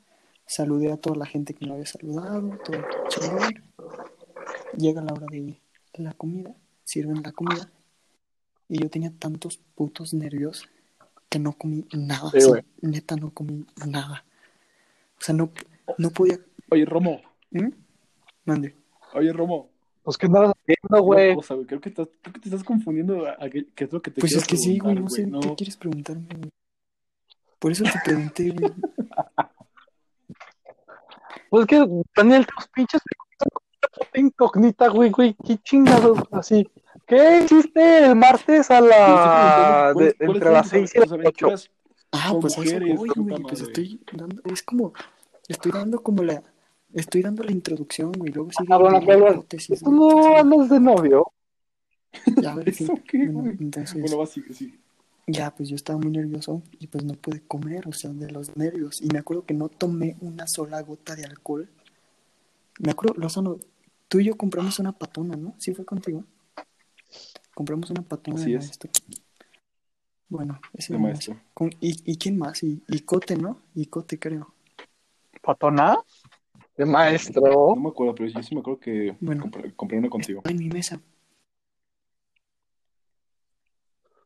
saludé a toda la gente que me había saludado, todo chingón. Llega la hora de la comida, sirven la comida. Y yo tenía tantos putos nervios que no comí nada. Sí, neta, no comí nada. O sea, no, no podía. Oye, Romo, ¿Mm? Mande. oye, Romo. Pues, ¿qué andas haciendo, güey? Una cosa, güey, creo que, estás, creo que te estás confundiendo a, a qué, qué es lo que te Pues es que sí, güey, no preguntar, sé güey, qué no. quieres preguntarme, güey. Por eso te pregunté, güey. Pues que, Daniel, tus pinches preguntas son una puta incógnita, güey, güey. Qué chingados, así. ¿Qué hiciste el martes a la... preguntando, de- ¿cuáles- cuáles entre las 6 y las 8? aventuras Ah, pues eso mujeres, voy, güey. Pues estoy dando, es como, estoy dando como la, estoy dando la introducción, güey. Luego sigue Ah, bueno, ¿Tú no andas de novio? Ya, ver, sí. ¿Eso qué, Bueno, entonces, Bueno, va, sigue, sigue. ya, pues yo estaba muy nervioso y pues no pude comer, o sea, de los nervios. Y me acuerdo que no tomé una sola gota de alcohol. Me acuerdo, Lozano, tú y yo compramos una patona, ¿no? Sí fue contigo. Compramos una patona Así de es. maestro. Bueno, ese De maestro. Con- ¿Y, ¿Y quién más? Y, y Cote, ¿no? Y Cote, creo. ¿Patona? De maestro. No me acuerdo, pero yo sí me acuerdo que Bueno. compré, compré una contigo. en mi mesa.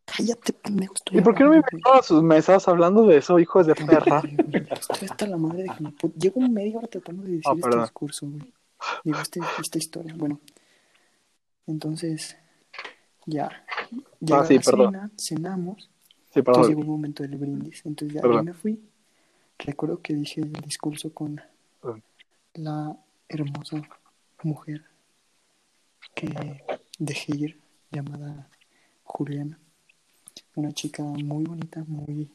Cállate, pendejo. Estoy ¿Y por qué no me invitó a sus mesas hablando de eso, hijos de perra? Estoy hasta la madre de que me pu- Llevo media hora tratando de decir Ah, este discurso, güey. Digo, este, esta historia. Bueno, entonces, ya. Llega Ah, sí, la perdón. cena, cenamos. Sí, Entonces perdón. llegó el momento del brindis. Entonces ya yo me fui. Recuerdo que dije el discurso con Perdón. La hermosa mujer que dejé ir, llamada Juliana. Una chica muy bonita, muy...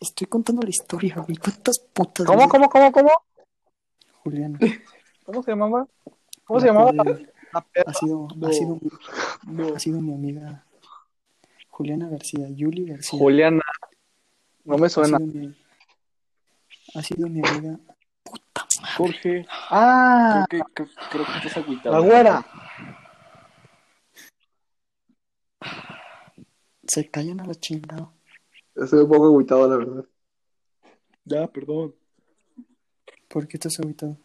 Estoy contando la historia, güey. ¿Cuántas putas ¿Cómo, cómo, cómo, cómo? Juliana. ¿Cómo se llamaba? ¿Cómo la se llamaba? perra. Ha sido, No. ha, sido, No. ha sido mi amiga Juliana García, Yuli García. Juliana. No me Ha suena. sido mi, ha sido mi amiga. Jorge, Ah, creo que, creo, creo que estás agüitado. la güera. Se callan a la chingada. Estoy un poco agüitado, la verdad. Ya, perdón. ¿Por qué estás agüitado?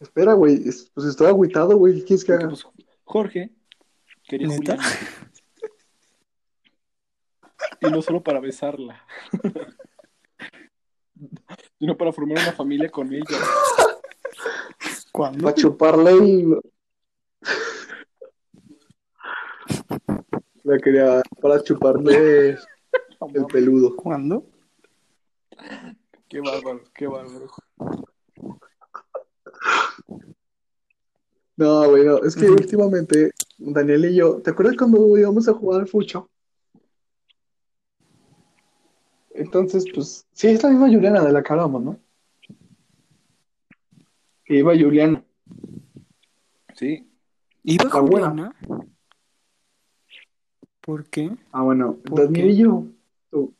Espera, güey. es- Pues estoy agüitado, güey. ¿Qué quieres que haga? pues, Jorge quería ¿Neta? Juliana. Y no solo para besarla, sino para formar una familia con ella. ¿Cuándo? Para chuparle y... La quería para chuparle el peludo. ¿Cuándo? Qué bárbaro, qué bárbaro. No, güey, no. Es que últimamente Daniel y yo... ¿Te acuerdas cuando íbamos a jugar al fucho? Entonces, pues... Sí, es la misma Juliana de la que hablamos, ¿no? Iba Juliana. Sí, ¿Iba La. Juliana? ¿Por qué? Ah, bueno, ¿Por Daniel qué? y yo. tú-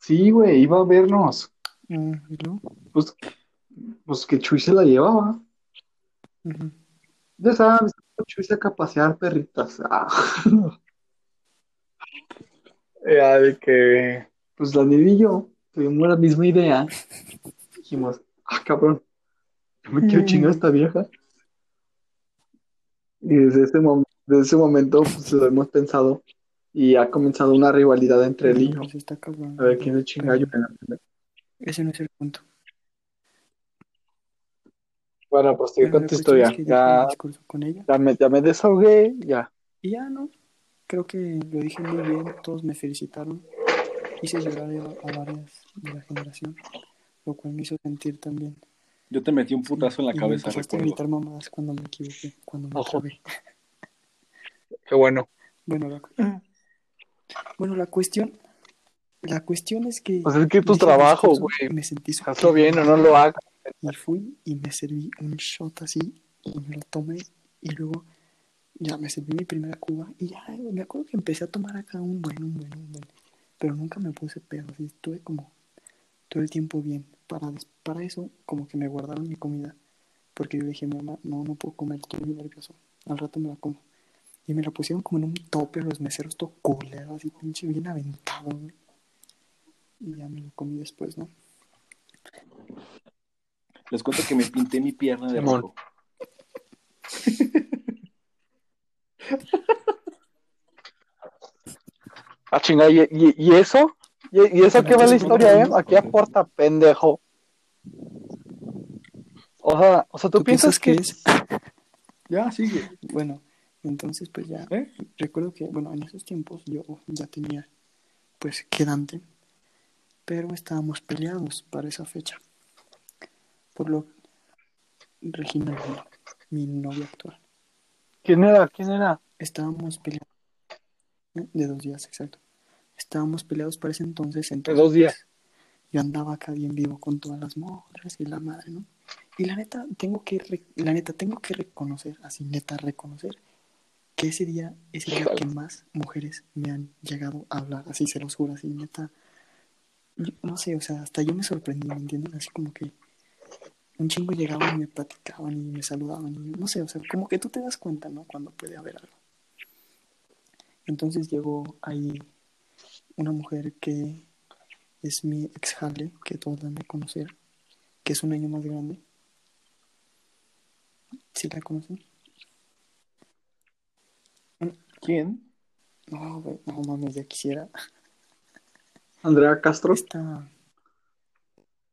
Sí, güey, iba a vernos. Mm, ¿y luego? Pues, pues que Chuy se la llevaba. Ujú. Ya sabes, Chuy saca a pasear perritas. Ah. Ya, de que, pues Daniel y yo tuvimos la misma idea. Dijimos, ah, cabrón, me quiero chingar a esta vieja. Y desde ese, mom- desde ese momento, pues lo hemos pensado y ha comenzado una rivalidad entre él y yo. Pues está. A ver quién se chinga a Juliana. Ese no es el punto. Bueno, pues sigue con tu historia. es que dije Ya, con ella. ya me, ya me desahogué, ya. Y ya no. Creo que lo dije muy bien. Todos me felicitaron. Hice llorar a, a varias de la generación. Lo cual me hizo sentir también. Yo te metí un putazo en la Y me cabeza, a recuerdo. gritar mamadas cuando me equivoqué. Cuando me Ojo. Qué bueno. Bueno, la, bueno, la cuestión. La cuestión es que. Pues es que es tu trabajo, güey. Me sentí Hazlo bien o no lo hagas. Y fui y me serví un shot así y me lo tomé y luego ya me serví mi primera cuba y ya me acuerdo que empecé a tomar acá un buen, un buen, un buen. Pero nunca me puse pedo, así estuve como todo el tiempo bien. Para, para eso como que me guardaron mi comida porque yo dije, mamá, no, no puedo comer, estoy muy nervioso. Al rato me la como. Y me la pusieron como en un tope los meseros todo culero, así pinche bien aventado. Y ya me lo comí después, ¿no? Les cuento que me pinté mi pierna de rojo. Ah, chinga, ¿y, y, y eso? ¿Y, y eso qué va la historia, eh? Aquí aporta, pendejo. O sea, o sea ¿tú, piensas que... es? Ya, sigue. Bueno, entonces pues ya ¿Eh? recuerdo que, bueno, en esos tiempos yo ya tenía pues quedante, pero estábamos peleados para esa fecha. Por lo Regina, mi novia actual. ¿Quién era? ¿Quién era? estábamos peleados. ¿eh? De dos días, exacto. Estábamos peleados para ese entonces. Entonces dos días. yo andaba acá bien vivo con todas las morras y la madre, ¿no? Y la neta, tengo que, re- la neta, tengo que reconocer, así neta, reconocer que ese día es el día que más mujeres me han llegado a hablar, así se los juro, así neta. No sé, o sea, hasta yo me sorprendí, ¿me entienden? Así como que un chingo llegaban y me platicaban y me saludaban y no sé, o sea, como que tú te das cuenta, ¿no? Cuando puede haber algo. Entonces llegó ahí una mujer que es mi ex jale, que todos han de conocer, que es un año más grande. ¿Sí la conocen? ¿Quién? No, güey, no mames, ya quisiera. Andrea Castro. Esta. no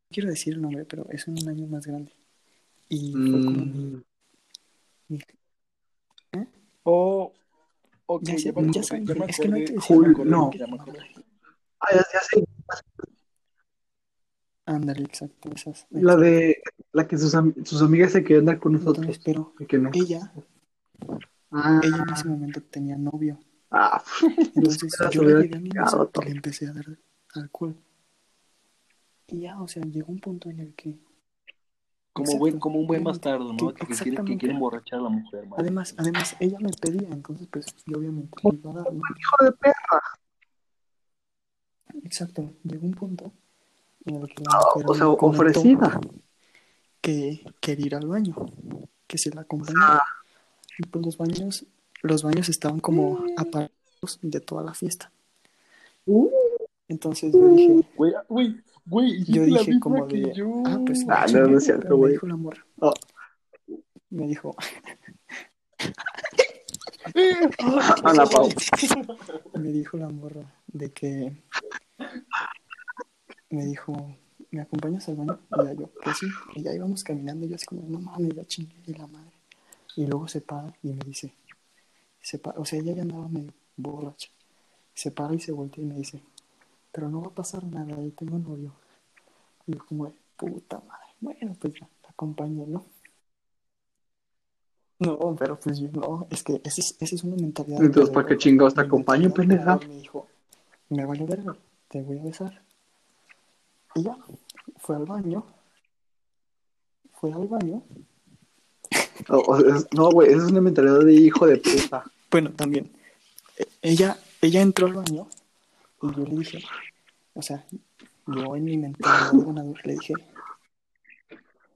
Quiero decir el nombre, pero es un año más grande. Y fue como Mm, mi. mi- Oh, ok, Ya sé- ya, me ya saben ya me que- es que no hay que decir- acordé, no. ya me acordé. Ah, ya, ya sé. Ándale, exacto, esas. La de la que sus, am- sus amigas se querían dar con nosotros. Entonces, pero Y que no. ella, Ah, ella en ese momento tenía novio. ah, Entonces yo le llegué a mi chingado y le empecé a dar alcohol. Y ya, o sea, llegó un punto en el que. Como, buen, como un buen bastardo, ¿no? que- Que, quiere, que quiere emborrachar a la mujer. Además, además, ella me pedía, entonces pues yo obviamente le iba a dar, ¿no? hijo de perra. Exacto, llegó un punto en el que la Ah, mujer o sea, ofrecida. que quería ir al baño, que se la acompañara. Ah, Y pues los baños, los baños estaban como apagados de toda la fiesta. uh, Entonces yo dije, Güey, güey, güey, yo la dije misma como que de, yo. ah, pues Ah, no, no es cierto, pero me güey. dijo la morra, me dijo, Ana Pau. me dijo la morra de que me dijo, ¿me acompañas al baño? Y ya yo, pues sí, y ya íbamos caminando y yo así como, no mames, ya chingue de la madre. Y luego se para y me dice, se para, o sea, ella ya andaba medio borracha. Se para y se voltea y me dice, pero no va a pasar nada, yo tengo novio. Y yo como, de, puta madre, bueno, pues ya, te acompaño, ¿no? No, pero pues yo no, es que esa es, esa es una mentalidad. Entonces, ¿para qué chingados te acompaño, pendeja? Me dijo, me vale verga, te voy a besar. Y ya, fue al baño. Fue al baño. No, güey, esa es una mentalidad de hijo de puta. Bueno, también. e- Ella, ella entró al baño y yo le dije, o sea, yo en mi ganador le dije,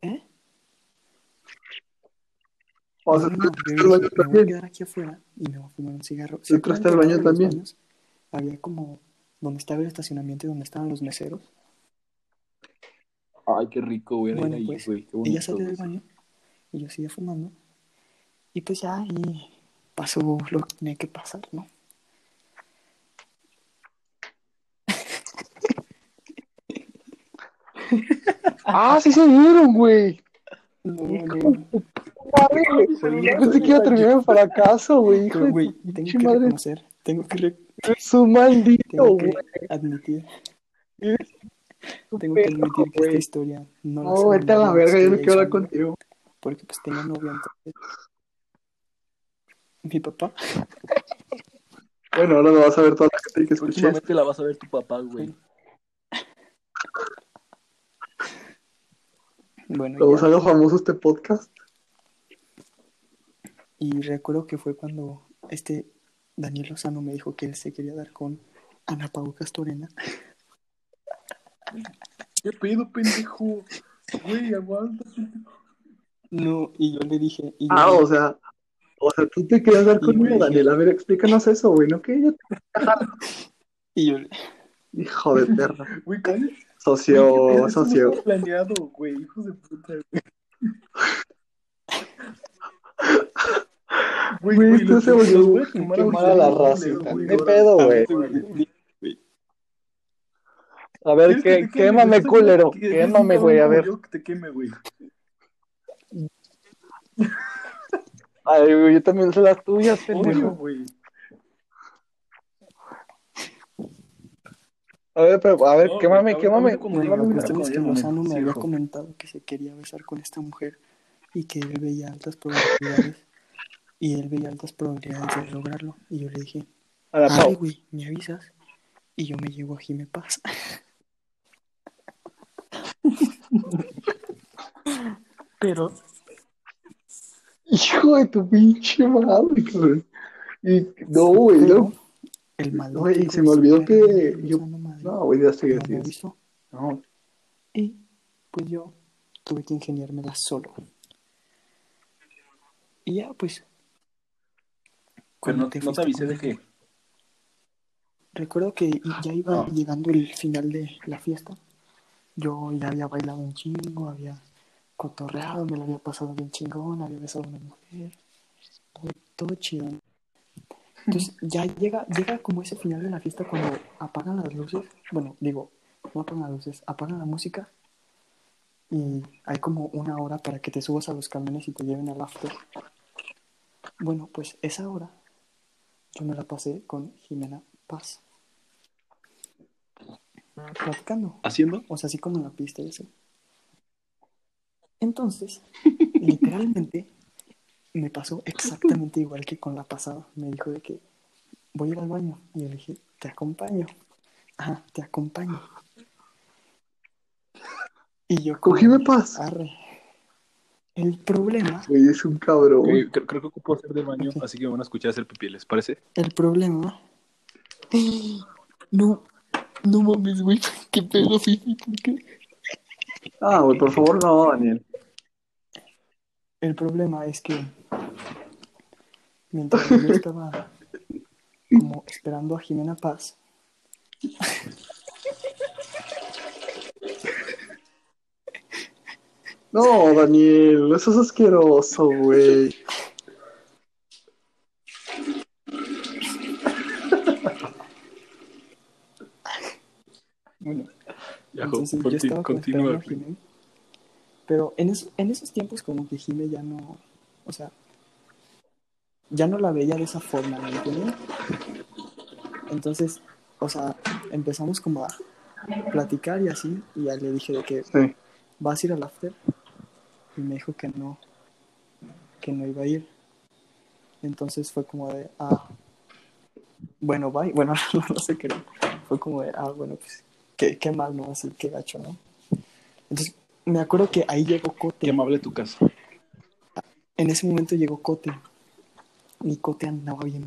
¿eh? O sea, No, no, yo baño dije, me voy a también. quedar aquí afuera y me voy a fumar un cigarro. ¿Tú entraste al baño también? baños Había como donde estaba el estacionamiento y donde estaban los meseros. Ay, qué rico, güey. Bueno, ahí, pues, güey. Qué Ella salió del baño y yo seguía fumando. Y pues ya ahí pasó lo que tenía que pasar, ¿no? Ah, sí se vieron, güey. Yo pensé que iba a terminar en fracaso, güey. Hijo güey, tengo pinche que madre. reconocer, tengo que, re- un maldito, tengo que güey. admitir, tengo que admitir que esta historia no la No, vete a la verga, yo no quiero hablar su contigo. Porque pues tenía novia entonces. Mi papá. Bueno, ahora lo vas a ver toda la gente que escuches. Próximamente la vas a ver tu papá, güey. Bueno, Todos ya. haga famoso este podcast. Y recuerdo que fue cuando este Daniel Lozano me dijo que él se quería dar con Ana Pau Castorena. ¿Qué pedo, pendejo? Güey, aguanta. No, y yo le dije, y yo, Ah, o sea, o sea, tú te querías dar conmigo, güey, Daniel. A ver, explícanos eso, güey, ¿no? Que yo te... y yo le- Hijo de perra. Güey, cállate. Socio, no socio. fue planeado, güey. Hijos de puta, güey. Güey, esto se volvió a quemar a la güey. ¿Qué pedo, güey? A ver, ¿Quieres que quémame, culero. Quémame, güey, a ver. que te queme, güey. Ay, güey, yo también sé las tuyas, pendejo. güey. A ver, pero, a ver, No, quémame, güey, quémame. es que Lozano me había comentado que se quería besar con esta mujer y que él veía altas probabilidades Y él veía altas probabilidades de lograrlo. Y yo le dije, A la Ay, güey, ¿me avisas? Y yo me llevo a Jime Paz. Pero Hijo de tu pinche madre, cabrón. Y, no, güey, no. el malo. Güey, se me olvidó que yo- No, güey, ya sé no que me sí. avisó. No, Y pues yo tuve que ingeniármela solo. Y ya, pues. Pero no, te no te avisé de que. Recuerdo que ya iba Ah. llegando el final de la fiesta. Yo ya había bailado un chingo, había cotorreado, me lo había pasado bien chingón, había besado a una mujer. Todo, todo chido. Entonces ya llega, llega como ese final de la fiesta cuando apagan las luces. Bueno, digo, no apagan las luces, apagan la música. Y hay como una hora para que te subas a los camiones y te lleven al after. Bueno, pues esa hora yo me la pasé con Jimena Paz. Platicando. ¿Haciendo? O sea, así como en la pista y así. Entonces, literalmente, me pasó exactamente igual que con la pasada. Me dijo de que voy a ir al baño. Y yo le dije, te acompaño. Ajá, te acompaño. Y yo como, cogíme paz. arre. El problema, Güey, es un cabrón. Güey, creo, creo que ocupo hacer del baño, así que me van a escuchar hacer pipí, ¿les parece? el problema. No, no mames, güey. Qué pedo, Fifi, ¿por qué? Ah, güey, por favor, no, Daniel. El problema es que mientras yo estaba como esperando a Jimena Paz, No, Daniel, eso es asqueroso, güey. bueno, Ya, entonces yo estaba continúa. esperando a Jimena. Pero en, eso- en esos tiempos como que Jime ya no, o sea, ya no la veía de esa forma, ¿me entienden? Entonces, o sea, empezamos como a platicar y así, y ya le dije de que Sí. ¿vas a ir al after? Y me dijo que no, que no iba a ir. Entonces fue como de, ah, bueno, bye. Bueno, no, no sé qué. Fue como de, ah, bueno, pues, qué, qué mal, ¿no? Así, qué gacho, ¿no? Entonces, me acuerdo que ahí llegó Cote. Qué amable tu casa. En ese momento llegó Cote. Y Cote andaba bien.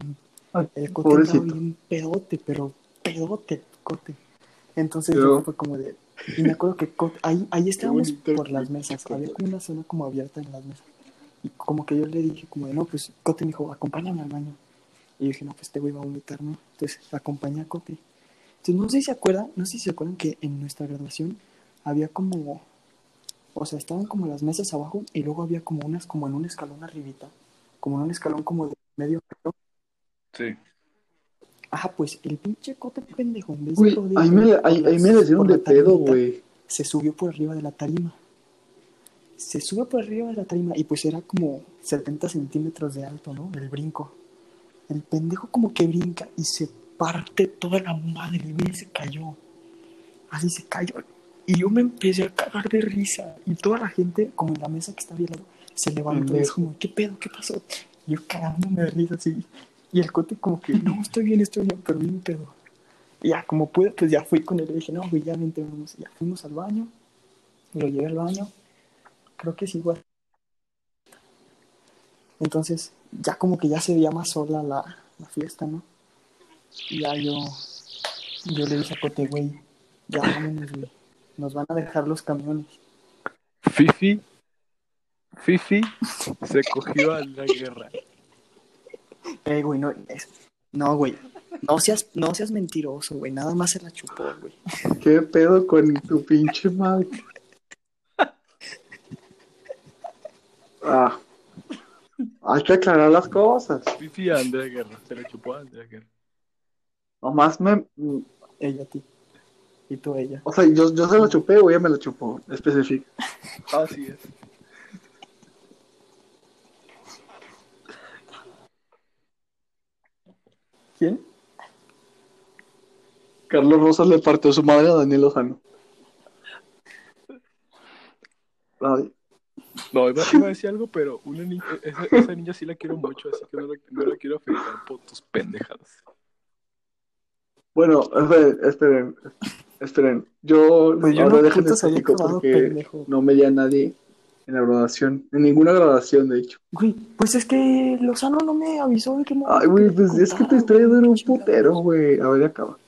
El Cote pobrecito. andaba bien pedote, pero pedote, Cote. Entonces Pero- yo fue como de. Y me acuerdo que Cote, ahí, ahí estábamos por las mesas. Había como una zona como abierta en las mesas. Y como que yo le dije, como de, no, pues Cote me dijo, acompáñame al baño. Y yo dije, no, pues este güey va a vomitar, ¿no? Entonces acompañé a Cote. Entonces no sé si se acuerdan, no sé si se acuerdan que en nuestra graduación había como. O sea, estaban como las mesas abajo y luego había como unas, como en un escalón arribita. Como en un escalón como de medio metro. Sí. Ajá, pues el pinche cote pendejo, en vez de Güey, ahí me, ahí, ahí me dieron de pedo, güey. Se subió por arriba de la tarima. Se sube por arriba de la tarima y pues era como 70 centímetros de alto, ¿no? El brinco. El pendejo como que brinca y se parte toda la madre, y se cayó. Así se cayó. Y yo me empecé a cagar de risa. Y toda la gente, como en la mesa que estaba al lado, se levantó y es como, ¿qué pedo? ¿Qué pasó? Yo cagándome de risa así. Y el cote como que, no, estoy bien, estoy bien, pero bien pedo. Y ya, como pude, pues ya fui con él y dije, no, güey, ya vente, vamos. Y ya fuimos al baño. Lo llevé al baño. Creo que es igual. Entonces, ya como que ya se veía más sola la, la fiesta, ¿no? Y ya yo, yo le dije a Cote, güey, ya vámonos, güey. Nos van a dejar los camiones. Fifi. Fifi se cogió a la guerra. Eh, güey, no, es- no, güey. No seas, no seas mentiroso, güey. Nada más se la chupó, güey. ¿Qué pedo con tu pinche madre? Ah. Hay que aclarar las cosas. Fifi a Andrea Guerra. Se la chupó a Andrea Guerra. Nomás me. Ella a ti. Y tú a ella. O sea, yo, yo se la chupé o ella me la chupó. Específico. Así es. ¿Quién? Carlos Rosas le partió su madre a Daniel Lozano. Ay, No, iba, iba a decir algo, pero una niña, esa, esa niña sí la quiero mucho, así que no la, no la quiero afectar por tus pendejadas. Bueno, esperen, esperen, esperen. Yo, Pues yo ahora no acabado, porque pendejo. no me a nadie en la graduación, en ninguna graduación, de hecho. Güey, pues es que Lozano no me avisó de que no. Ay, güey, pues es que te estoy dando un putero, güey. A ver, ya acaba.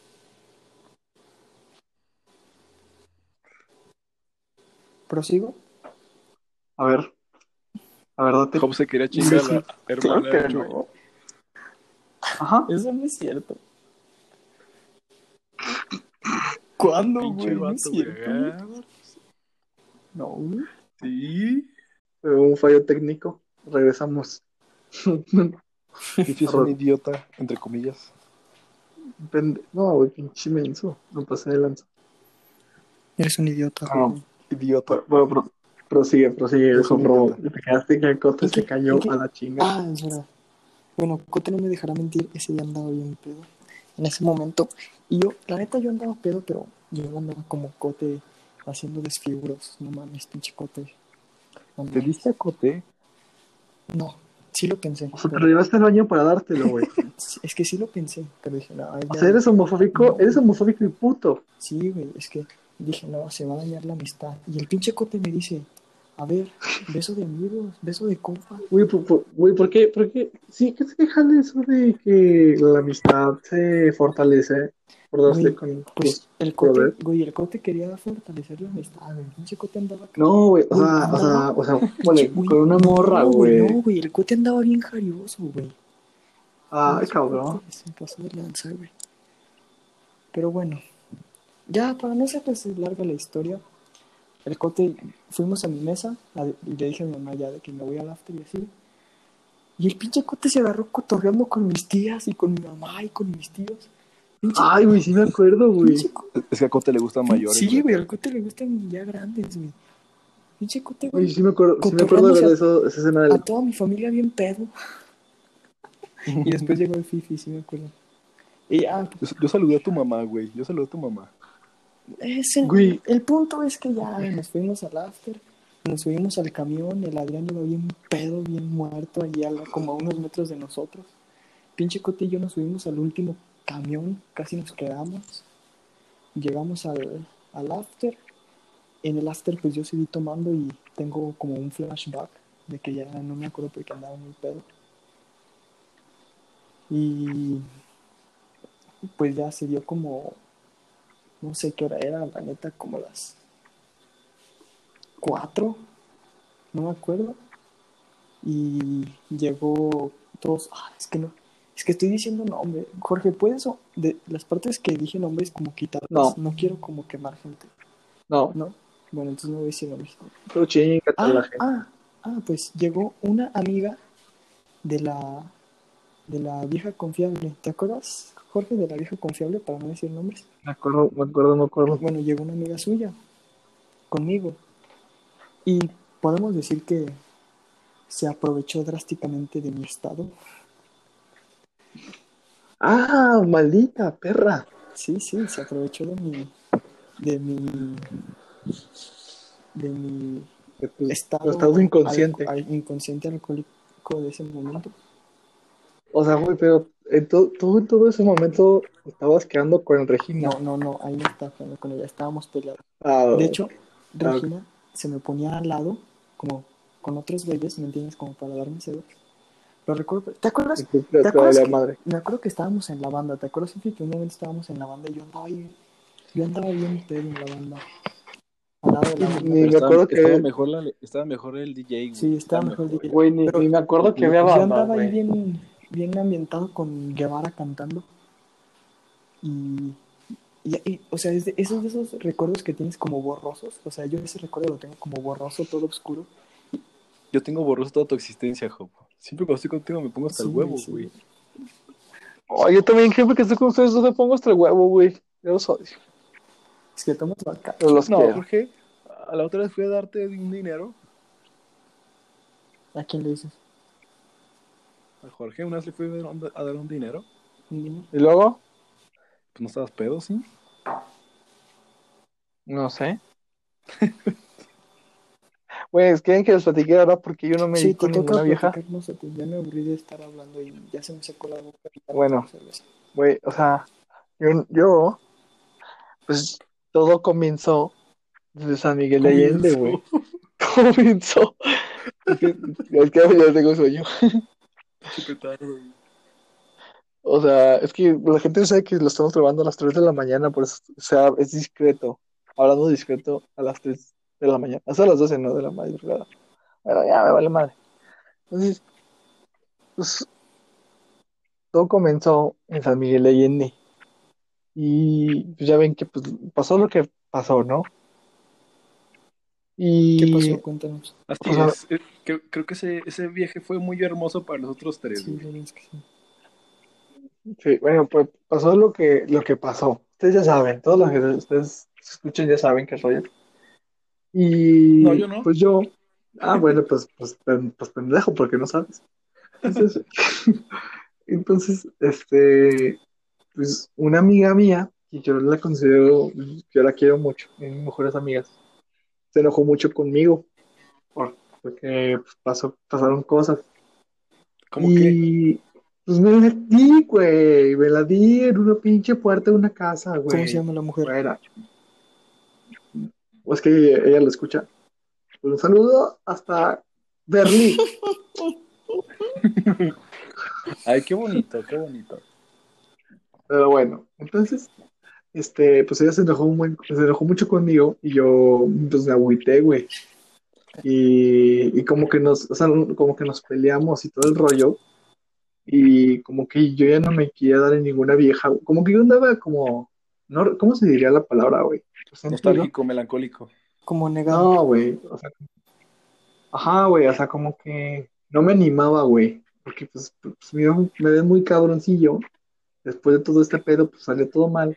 ¿Prosigo? A ver. A ver, date. Job se quería chingar la hermana Claro que no. Ajá. Eso no es cierto. ¿Cuándo, güey? No es cierto. Ah, No, güey. Sí. Un fallo técnico. Regresamos. Fifi es un idiota, entre comillas. Pende- No, güey, pinche menso. No pasé de lanza. Eres un idiota. No. güey. Idiota. Bueno, pro- prosigue, prosigue. Es Eso, un idiota. Te quedaste que el cote ¿Y se cayó y a la chinga. Ah, es verdad. Bueno, Cote no me dejará mentir, ese día andaba bien pedo. En ese momento. Y yo, la neta, yo andaba pedo, pero yo andaba como Cote haciendo desfiguros. No mames, pinche Cote. No, ¿Te diste a Cote? No, sí lo pensé. O sea, te pero- lo llevaste al baño para dártelo, güey. es que sí lo pensé, pero dije, no, O ya- sea, eres homofóbico, eres homofóbico y puto. Sí, güey, es que dije, no, se va a dañar la amistad. Y el pinche Cote me dice, a ver, beso de amigos, beso de compa. Güey, por, por- güey, ¿por qué? ¿Por qué? Sí, ¿qué se quejan de eso de que la amistad se fortalece por darse con Pues el Cote, güey, el Cote quería fortalecer la amistad, güey. Pinche Cote andaba... No, güey, o sea, o sea, o sea, güey, con una morra, no, güey. No, güey, el Cote andaba bien jarioso, güey. Ese cabrón. Se pasó de lanza, güey. Pero bueno, ya para no hacerles larga la historia, el Cote, fuimos a mi mesa a- y le dije a mi mamá ya de que me voy al after y así. Y el pinche Cote se agarró cotorreando con mis tías y con mi mamá y con mis tíos. Pinche, Ay, güey, sí me acuerdo, güey. Es que a Cote le gustan mayores. Sí, güey, al Cote le gustan ya grandes, güey. Pinche Cote, Güey, sí me acuerdo, sí me acuerdo de ver Cotorreándose eso, esa escena A toda mi familia bien pedo. Y después llegó el Fifi, sí me acuerdo. Y ah, Yo, yo saludé a tu mamá, güey. Yo saludé a tu mamá. Ese, Güey. el punto es que ya nos fuimos al after, nos subimos al camión, el Adrián iba bien pedo, bien muerto, allí a la- como a unos metros de nosotros. Pinche Cote y yo nos subimos al último camión, casi nos quedamos. Llegamos al, al after. En el after pues yo seguí tomando y tengo como un flashback de que ya no me acuerdo porque andaba muy pedo. Y pues ya se dio como, no sé qué hora era, la neta, como las cuatro, no me acuerdo. Y llegó todos, ah, es que no, es que estoy diciendo nombre. Jorge, ¿puedes o- de las partes que dije nombres como quitarlas? No. No quiero como quemar gente, No, ¿no? Bueno, entonces no voy a decir nombres. pero chingate a la Ah, gente. ah, ah, pues llegó una amiga de la de la vieja confiable. ¿Te acuerdas, Jorge, de la vieja confiable, para no decir nombres? Me acuerdo, me acuerdo, me acuerdo. Bueno, llegó una amiga suya conmigo. Y podemos decir que se aprovechó drásticamente de mi estado. Ah, maldita perra. Sí, sí, se aprovechó de mi de mi de mi De tu estado, estado inconsciente. al- al- inconsciente alcohólico de ese momento. O sea, güey, pero en to- tú en todo ese momento estabas quedando con Regina. No, no, no, ahí no estaba jugando con ella, estábamos peleados. Ah, De hecho, Ah. Regina se me ponía al lado, como con otros güeyes, ¿me entiendes? Como para darme celos. Lo recuerdo. ¿Te acuerdas? te- te- ¿Te te acuerdas valía que- madre. Me acuerdo que estábamos en la banda. ¿Te acuerdas, que un momento estábamos en la banda y yo andaba ahí? Yo andaba bien pedo en la banda. Al lado de la banda. Ni me estaba, acuerdo que- estaba mejor la- estaba mejor el DJ, güey. Sí, estaba mejor el DJ. Güey, ni, me acuerdo que había Yo banda, andaba ahí bien, bien ambientado con Guevara cantando. Y, y, y, o sea, es de, esos de esos recuerdos que tienes como borrosos. O sea, yo ese recuerdo lo tengo como borroso, todo oscuro. Yo tengo borroso toda tu existencia, Job. Siempre cuando estoy contigo me pongo hasta el huevo, sí. güey. Oh, yo también, jefe, que estoy con ustedes, no te pongo hasta el huevo, güey. Yo los odio. Es que tomas vaca. Los No, quiero. Jorge, a la otra vez fui a darte un dinero. ¿A quién le dices? A Jorge, una vez le fui a dar- a dar un dinero. ¿Y luego? Pues no estabas pedo, ¿sí? No sé. Güey, ¿quieren que les platique ahora? Porque yo no me Sí, con ninguna vieja. platicarnos a ti. Ya me aburrí de estar hablando y ya se me secó la boca. Bueno. no. Güey, o sea, yo, yo, pues todo comenzó desde San Miguel de Allende, güey. Comenzó. Es que, es que ya tengo sueño. O sea, es que la gente sabe que lo estamos grabando a las 3 de la mañana, por eso, o sea, es discreto. Hablando discreto a las 3 de la mañana. Hasta las 12, no de la madrugada. Bueno, ya me vale madre. Entonces, pues, todo comenzó en San Miguel de Allende. Y pues ya ven que pues, pasó lo que pasó, ¿no? ¿Qué Y pasó? Cuéntanos. Así O sea- es. eh, Creo, creo que ese, ese viaje fue muy hermoso para nosotros tres. Sí, es que bueno, pues pasó lo que, lo que pasó. Ustedes ya saben, todos los que ustedes escuchen ya saben qué rollo. Y No, yo no. pues yo, ah, bueno, pues, pues, pen- pues pendejo, porque no sabes. Entonces, entonces, este, pues una amiga mía, y yo la considero, yo la quiero mucho, es mis mejores amigas, se enojó mucho conmigo, por- porque pues, pasó, pasaron cosas. Que Y pues me la di, güey. Me la di en una pinche puerta de una casa, güey. ¿Cómo se llama la mujer? Fuera. O es que ella, ella lo escucha. Pues un saludo hasta Berlín. Ay, qué bonito, qué bonito. Pero bueno, entonces, este, pues ella se enojó, un buen- se enojó mucho conmigo y yo, pues me agüité, güey. Y, y como que nos, o sea, como que nos peleamos y todo el rollo. Y como que yo ya no me quería dar en ninguna vieja. Como que yo andaba como, no, ¿cómo se diría la palabra, güey? Nostálgico, melancólico. Como negado. No, güey. O sea, ajá, güey. O sea, como que no me animaba, güey. Porque pues, pues me, me ves muy cabroncillo. Después de todo este pedo, pues salió todo mal.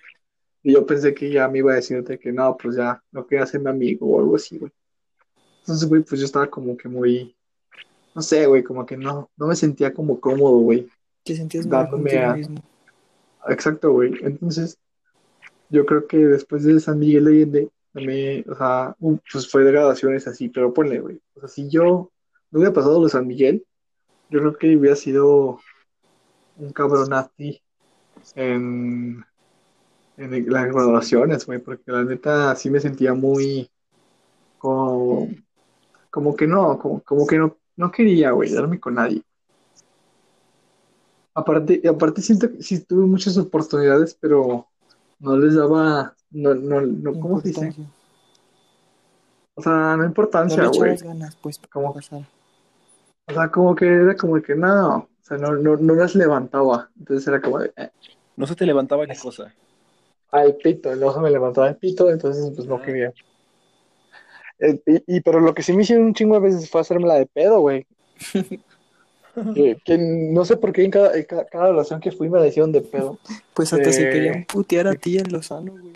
Y yo pensé que ya me iba a decirte que no, pues ya no quería ser mi amigo o algo así, güey. Entonces, güey, pues yo estaba como que muy, no sé, güey, como que no, no me sentía como cómodo, güey. Te sentías dándome a- mismo. Exacto, güey. Entonces, yo creo que después de San Miguel de Allende, me, o sea, pues fue de graduaciones así, pero ponle, güey. O sea, si yo no hubiera pasado lo de San Miguel, yo creo que hubiera sido un cabrón así en, en las graduaciones, güey, porque la neta sí me sentía muy como, como que no, como, como que no, no quería, güey, darme con nadie. Aparte, aparte siento que sí tuve muchas oportunidades, pero no les daba, no, no, no, ¿cómo se dice? O sea, no importancia, güey. pues, ¿Cómo? pasar. O sea, como que era como que no, o sea, no, no, no las levantaba. Entonces era como de, eh, No se te levantaba qué cosa. Al pito, no se me levantaba el pito, entonces pues no Ah. quería. Eh, y, y- pero lo que sí me hicieron un chingo de veces fue hacerme la de pedo, güey. que, que no sé por qué en cada, en cada, cada relación que fui me la hicieron de pedo. Pues hasta se Eh, querían putear a ti en Lozano, güey.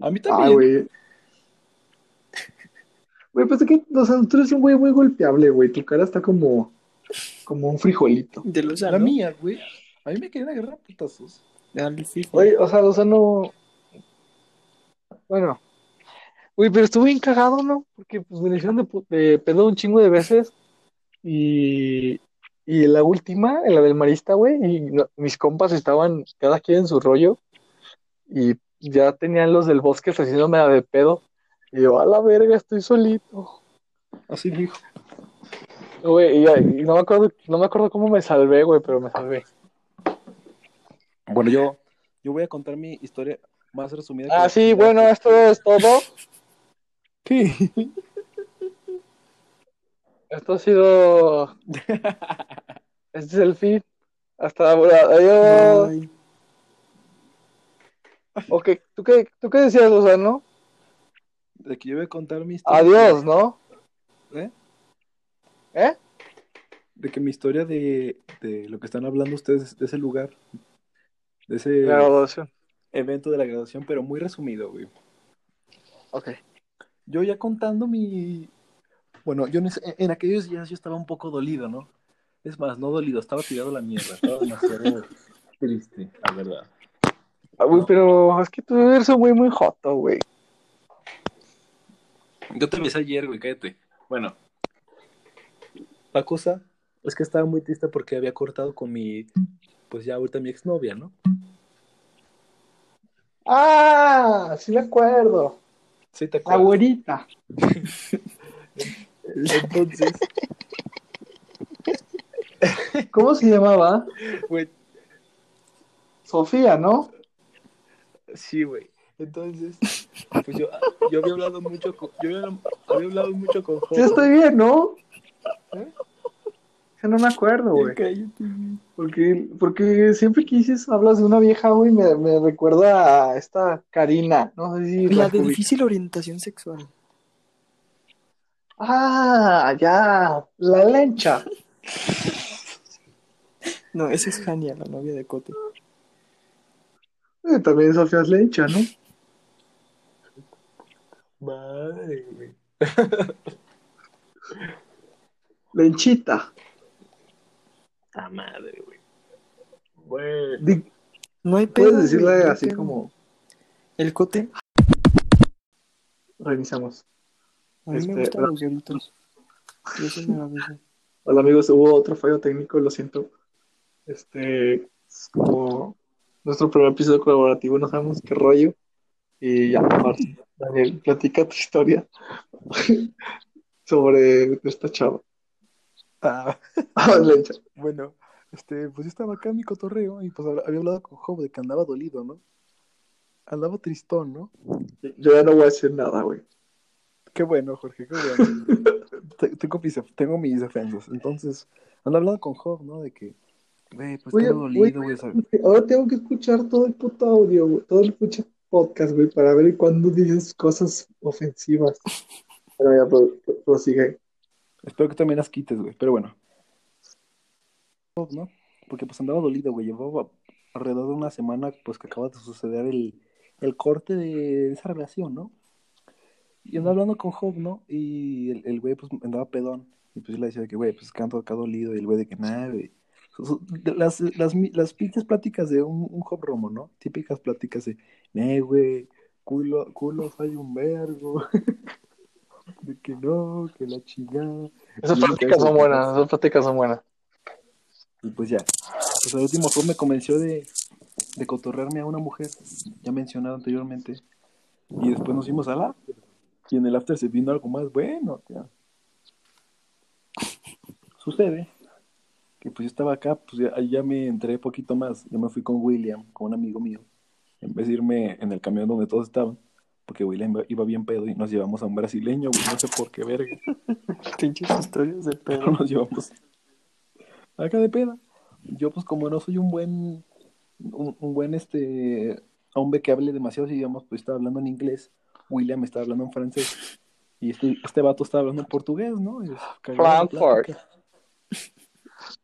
A mí también. güey. Güey, pues es que, o sea, tú eres un güey muy golpeable, güey. Tu cara está como, como un frijolito. De Lozano. la mía, güey. A mí me querían agarrar putazos. O sea, o sea, no. Bueno. Güey, pero estuve bien cagado, ¿no? Porque pues me hicieron de, de pedo un chingo de veces. Y, y la última, en la del marista, güey, y mis compas estaban cada quien en su rollo. Y ya tenían los del bosque haciéndome la de pedo. Y yo, a la verga, estoy solito. Así dijo. Güey, y no me acuerdo, no me acuerdo cómo me salvé, güey, pero me salvé. Bueno, yo, yo voy a contar mi historia más resumida. Ah, sí, bueno, esto es todo. ¿Qué? Esto ha sido. Este es el fin. Hasta ahora. Adiós. Ay, Ok, ¿tú qué, ¿tú qué decías, Lozano? De que yo voy a contar mi historia. Adiós, ¿no? ¿Eh? ¿Eh? De que mi historia de, de lo que están hablando ustedes, de ese lugar, de ese graduación. evento de la graduación, pero muy resumido, güey. Ok. Yo ya contando mi... Bueno, yo en, ese- en aquellos días yo estaba un poco dolido, ¿no? Es más, no dolido, estaba tirado a la mierda, estaba demasiado triste, la verdad. Ah, güey, pero es que tú eres un güey muy joto, güey. Yo te besé ayer, güey, cállate. Bueno. La cosa es que estaba muy triste porque había cortado con mi, pues ya ahorita mi exnovia, ¿no? Ah, sí me acuerdo. Sí, te La acuerdas. güerita. Entonces, ¿Cómo se llamaba? güey, Sofía, ¿no? sí, güey. Entonces, pues yo, yo había hablado mucho con, yo había, había hablado mucho con Sí Jorge. estoy bien, ¿no? ¿Eh? No me acuerdo, güey. Porque, porque siempre que dices, hablas de una vieja, güey, me, me recuerda a esta Karina. No sé si La la de difícil orientación sexual. Ah, ya. La lencha. No, esa es Jania, la novia de Cote. Eh, también Sofía es lencha, ¿no? Madre, güey. Lenchita. Ah, madre, güey. Bueno. Di- No hay pedo. Puedes decirle güey, así como El Cote. reiniciamos. A mí Este, me gustan la- los lloritos. Yo sí me la beso. Hola amigos, hubo otro fallo técnico, lo siento. Este, es como nuestro primer episodio colaborativo, no sabemos qué rollo. Y ya, Daniel, platica tu historia sobre esta chava. Ah, Ah, bueno, este, pues yo estaba acá en mi cotorreo y pues había hablado con Job de que andaba dolido, ¿no? Andaba tristón, ¿no? Yo ya no voy a decir nada, güey. Qué bueno, Jorge, qué bueno. Te- tengo, mis, tengo mis defensas. Entonces, ando hablando con Job, ¿no? De que, güey, pues Oye, dolido, güey. Ahora tengo que escuchar todo el puto audio, güey, todo el puto podcast, güey, para ver cuándo dices cosas ofensivas. Pero ya, pro- prosigue. Espero que también las quites, güey. Pero bueno. ¿no? Porque pues andaba dolido, güey. Llevaba alrededor de una semana, pues que acaba de suceder el, el corte de esa relación, ¿no? Y andaba hablando con Job, ¿no? Y el, el güey, pues, andaba pedón. Y pues yo le decía de que, güey, pues canto acá dolido. Y el güey de que, nada, güey. Las, las, las pinches pláticas de un, un Job Romo, ¿no? Típicas pláticas de, nee, güey, culo, culos hay un vergo. de que no, que la chingada. Esas eso, son buenas, esas pláticas son buenas. Y pues ya. Pues al último Job me convenció de, de cotorrearme a una mujer, ya mencionado anteriormente. Y después nos fuimos al after. Y en el after se vino algo más bueno, tía. Sucede que pues yo estaba acá, pues ya, ahí ya me entré poquito más. Yo me fui con William, con un amigo mío, en vez de irme en el camión donde todos estaban, porque William iba- bien pedo y nos llevamos a un brasileño, güey, no sé por qué verga. Pinches historias de pedo. nos llevamos acá de peda. Yo, pues, como no soy un buen, un, un buen, este, hombre que hable demasiados idiomas, pues estaba hablando en inglés. William estaba hablando en francés. Y este, este vato estaba hablando en portugués, ¿no? Y, Frankfurt. plática.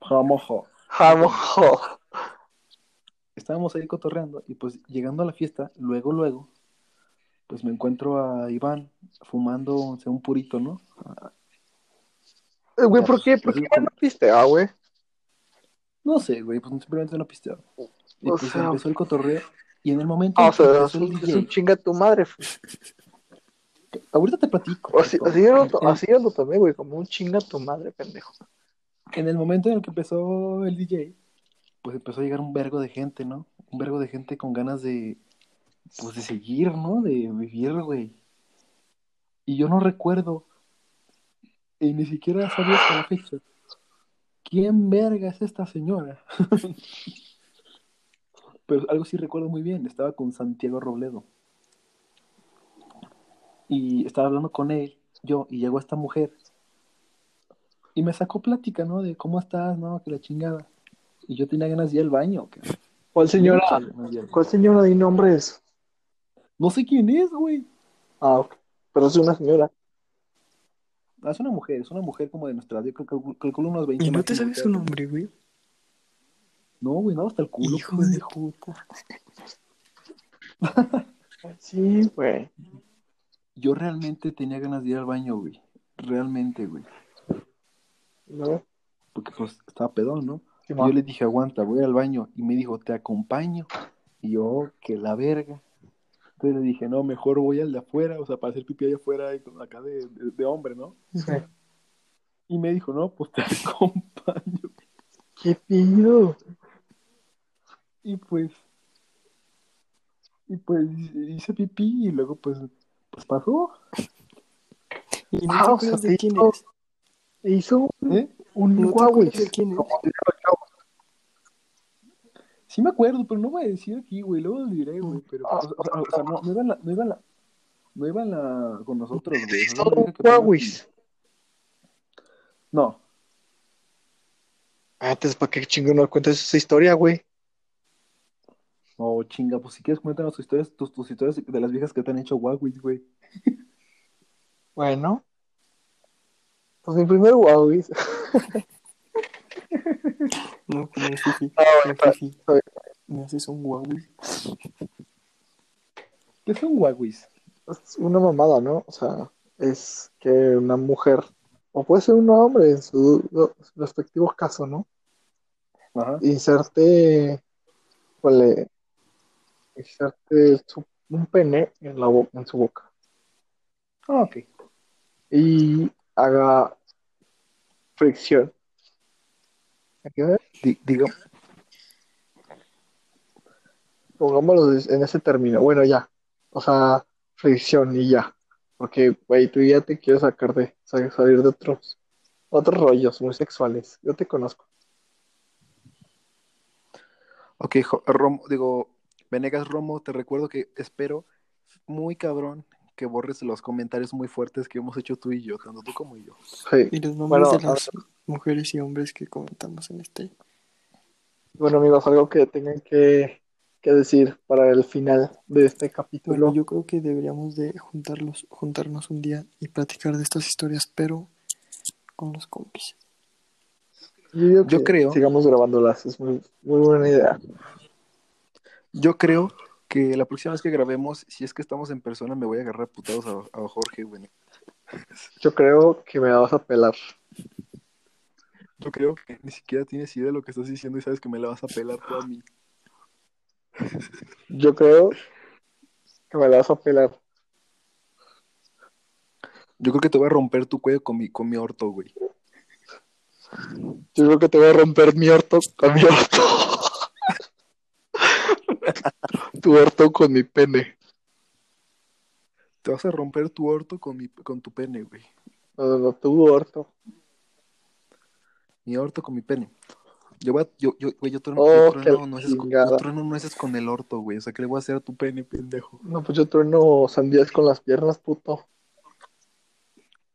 Jamojo. Jamojo. Estábamos ahí cotorreando y pues llegando a la fiesta, luego, luego, pues me encuentro a Iván fumando o sea, un purito, ¿no? Eh, Güey, ¿por qué? ¿Por qué no viste? Ah, güey. No sé, güey, pues simplemente no pisteaba. Y O pues sea- empezó el cotorreo. Y en el momento Ah, o sea, es un, DJ, chinga tu madre. ahorita te platico. Así, así, yo lo, así yo lo tomé, güey, como un chinga tu madre, pendejo. En el momento en el que empezó el DJ, pues empezó a llegar un vergo de gente, ¿no? Un vergo de gente con ganas de, pues de seguir, ¿no? De vivir, güey. Y yo no recuerdo, y ni siquiera sabía hasta la fecha, quién verga es esta señora. Pero algo sí recuerdo muy bien, estaba con Santiago Robledo. Y estaba hablando con él, yo, y llegó esta mujer. Y me sacó plática, ¿no? De cómo estás, ¿no? Que la chingada. Y yo tenía ganas de ir al baño. ¿Cuál señora? ¿Cuál señora de nombres? No sé quién es, güey. Ah, ok. Pero es una señora. Ah, es una mujer, es una mujer como de nuestra edad. Yo calculo, calculo unos 20 ¿Y no te sabes su nombre, güey? No, güey, nada, hasta el culo. Hijo de puta. Sí, güey. Yo realmente tenía ganas de ir al baño, güey. Realmente, güey. ¿No? Porque pues estaba pedón, ¿no? Sí, yo le dije, aguanta, voy al baño. Y me dijo, te acompaño. Y yo, que la verga. Entonces le dije, no, mejor voy al de afuera, o sea, para hacer pipí allá afuera, acá de, de, de hombre, ¿no? Sí. Y me dijo, no, pues te acompaño. ¿Qué pido? Y pues, y pues hice pipí y luego pues, pues pasó. ¿Y no Ah, te o acuerdas sea, de quién es? Hizo ¿Eh? un ¿No Huawei. de quién es? Como diría los chavos. Sí me acuerdo, pero no voy a decir aquí, güey, luego lo diré, güey, pero, Ah. o sea, o sea, o sea, no, no iba en la, no iba en la, no iba en la, con nosotros, güey. o sea, Hizo era una un vieja que apenas- Huawei. No, Ah, entonces, ¿para qué chingón no cuentas esa historia, güey? no, chinga, pues si quieres cuéntanos tus historias, tus, tus historias de las viejas que te han hecho Huawei, güey. Bueno. Pues mi primer Huawei. No, como Fifi. Ah, No, está- Fifi. Me haces un Huawei. ¿Qué son Huawei? Es una mamada, ¿no? O sea, es que una mujer, o puede ser un hombre en su respectivo caso, ¿no? Ajá. Inserte, pues, inserte su- un pene en, la bo- en su boca Ah, ok. y haga fricción. ¿Aquí ves? Di- diga, Pongámoslo en ese término. Bueno, ya. O sea, fricción y ya. Porque, güey, tú ya te quieres sacar de, sa- salir de otros, otros rollos muy sexuales. Yo te conozco. Ok, Romo, digo, Venegas Romo, te recuerdo que espero muy cabrón que borres los comentarios muy fuertes que hemos hecho tú y yo, tanto tú como yo. Sí. Y los nombres Bueno, de las mujeres y hombres que comentamos en este. Bueno, amigos, algo que tengan que, que decir para el final de este capítulo. Bueno, yo creo que deberíamos de juntarlos, juntarnos un día y platicar de estas historias, pero con los compis. Yo, creo- Sigamos grabándolas, es muy, muy buena idea. Yo creo que la próxima vez que grabemos, si es que estamos en persona, me voy a agarrar putados a, a Jorge, güey. Yo creo que me vas a pelar. Yo creo que ni siquiera tienes idea de lo que estás diciendo y sabes que me la vas a pelar tú a mí. Yo creo que me la vas a pelar. Yo creo que te voy a romper tu cuello con mi, con mi orto, güey. Yo creo que te voy a romper mi orto con mi orto. tu orto con mi pene. Te vas a romper tu orto con, mi, con tu pene, güey. No, no, no, tu orto. Mi orto con mi pene. Yo voy a, yo, yo, güey, yo trueno, Oh, yo trueno nueces con, yo trueno nueces con el orto, güey. O sea, ¿qué le voy a hacer a tu pene, pendejo? No, pues yo trueno sandías con las piernas, puto.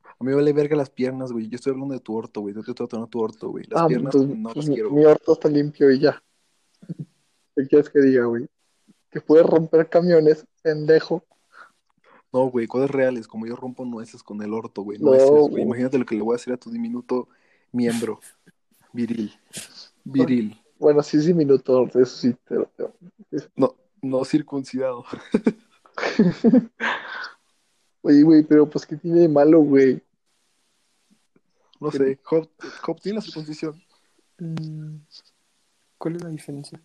A mí me vale verga las piernas, güey. Yo estoy hablando de tu orto, güey. Yo te estoy tratando tu orto, güey. Las ah, piernas pues, no pues, las mi- quiero. mi orto está limpio y ya. ¿Qué quieres que diga, güey? Que puedes romper camiones, pendejo. No, güey, cosas reales, como yo rompo nueces con el orto, güey. No, Nueces, güey. güey. Imagínate lo que le voy a hacer a tu diminuto miembro. Viril. Viril. Bueno, sí es diminuto, eso sí, te lo te- No, no circuncidado. Oye, güey, pero pues, ¿qué tiene de malo, güey? No sé. Job, Job tiene la circuncisión. Mm, ¿Cuál es la diferencia?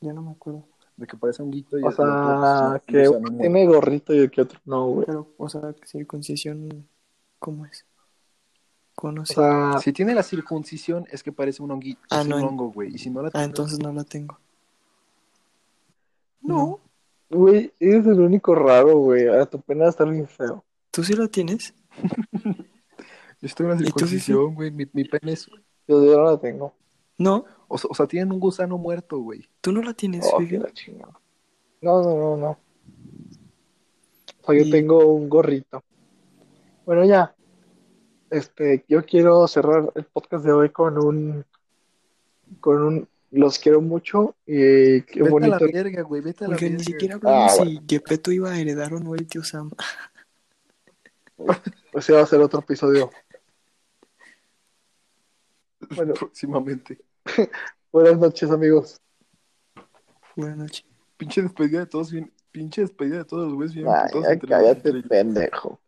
Ya no me acuerdo. De que parece un guito y O otro, pues, que o sea, no muere. tiene gorrito y el que otro no, güey. Pero, o sea, circuncisión, ¿cómo es? O Conocí. sea, Si tiene la circuncisión, es que parece un honguito. Ah, no, un hongo, güey. Y si no la Ah, tiene, entonces no la tengo. no. güey, eres el único raro, güey. A tu pena estar bien feo. ¿Tú sí la tienes? Yo estoy en la circuncisión, güey. Mi, mi pene es. Yo ahora la tengo. No, O sea, o sea, tienen un gusano muerto, güey. tú no la tienes, Oh, la. No, no, no, no. O sea, yo Y- tengo un gorrito. Bueno, ya. Este, yo quiero cerrar el podcast de hoy con un, con un, los quiero mucho y qué Vete bonito. a la verga, güey. Vete a la Porque verga. ni siquiera hablamos Ah, si Gepetto iba a heredar o no el tío Sam. Ese va a ser otro episodio. Bueno, Próximamente. buenas noches, amigos. Buenas noches. Pinche despedida de todos bien. Pinche despedida de todos los güeyes bien. Ay, cállate, pendejo.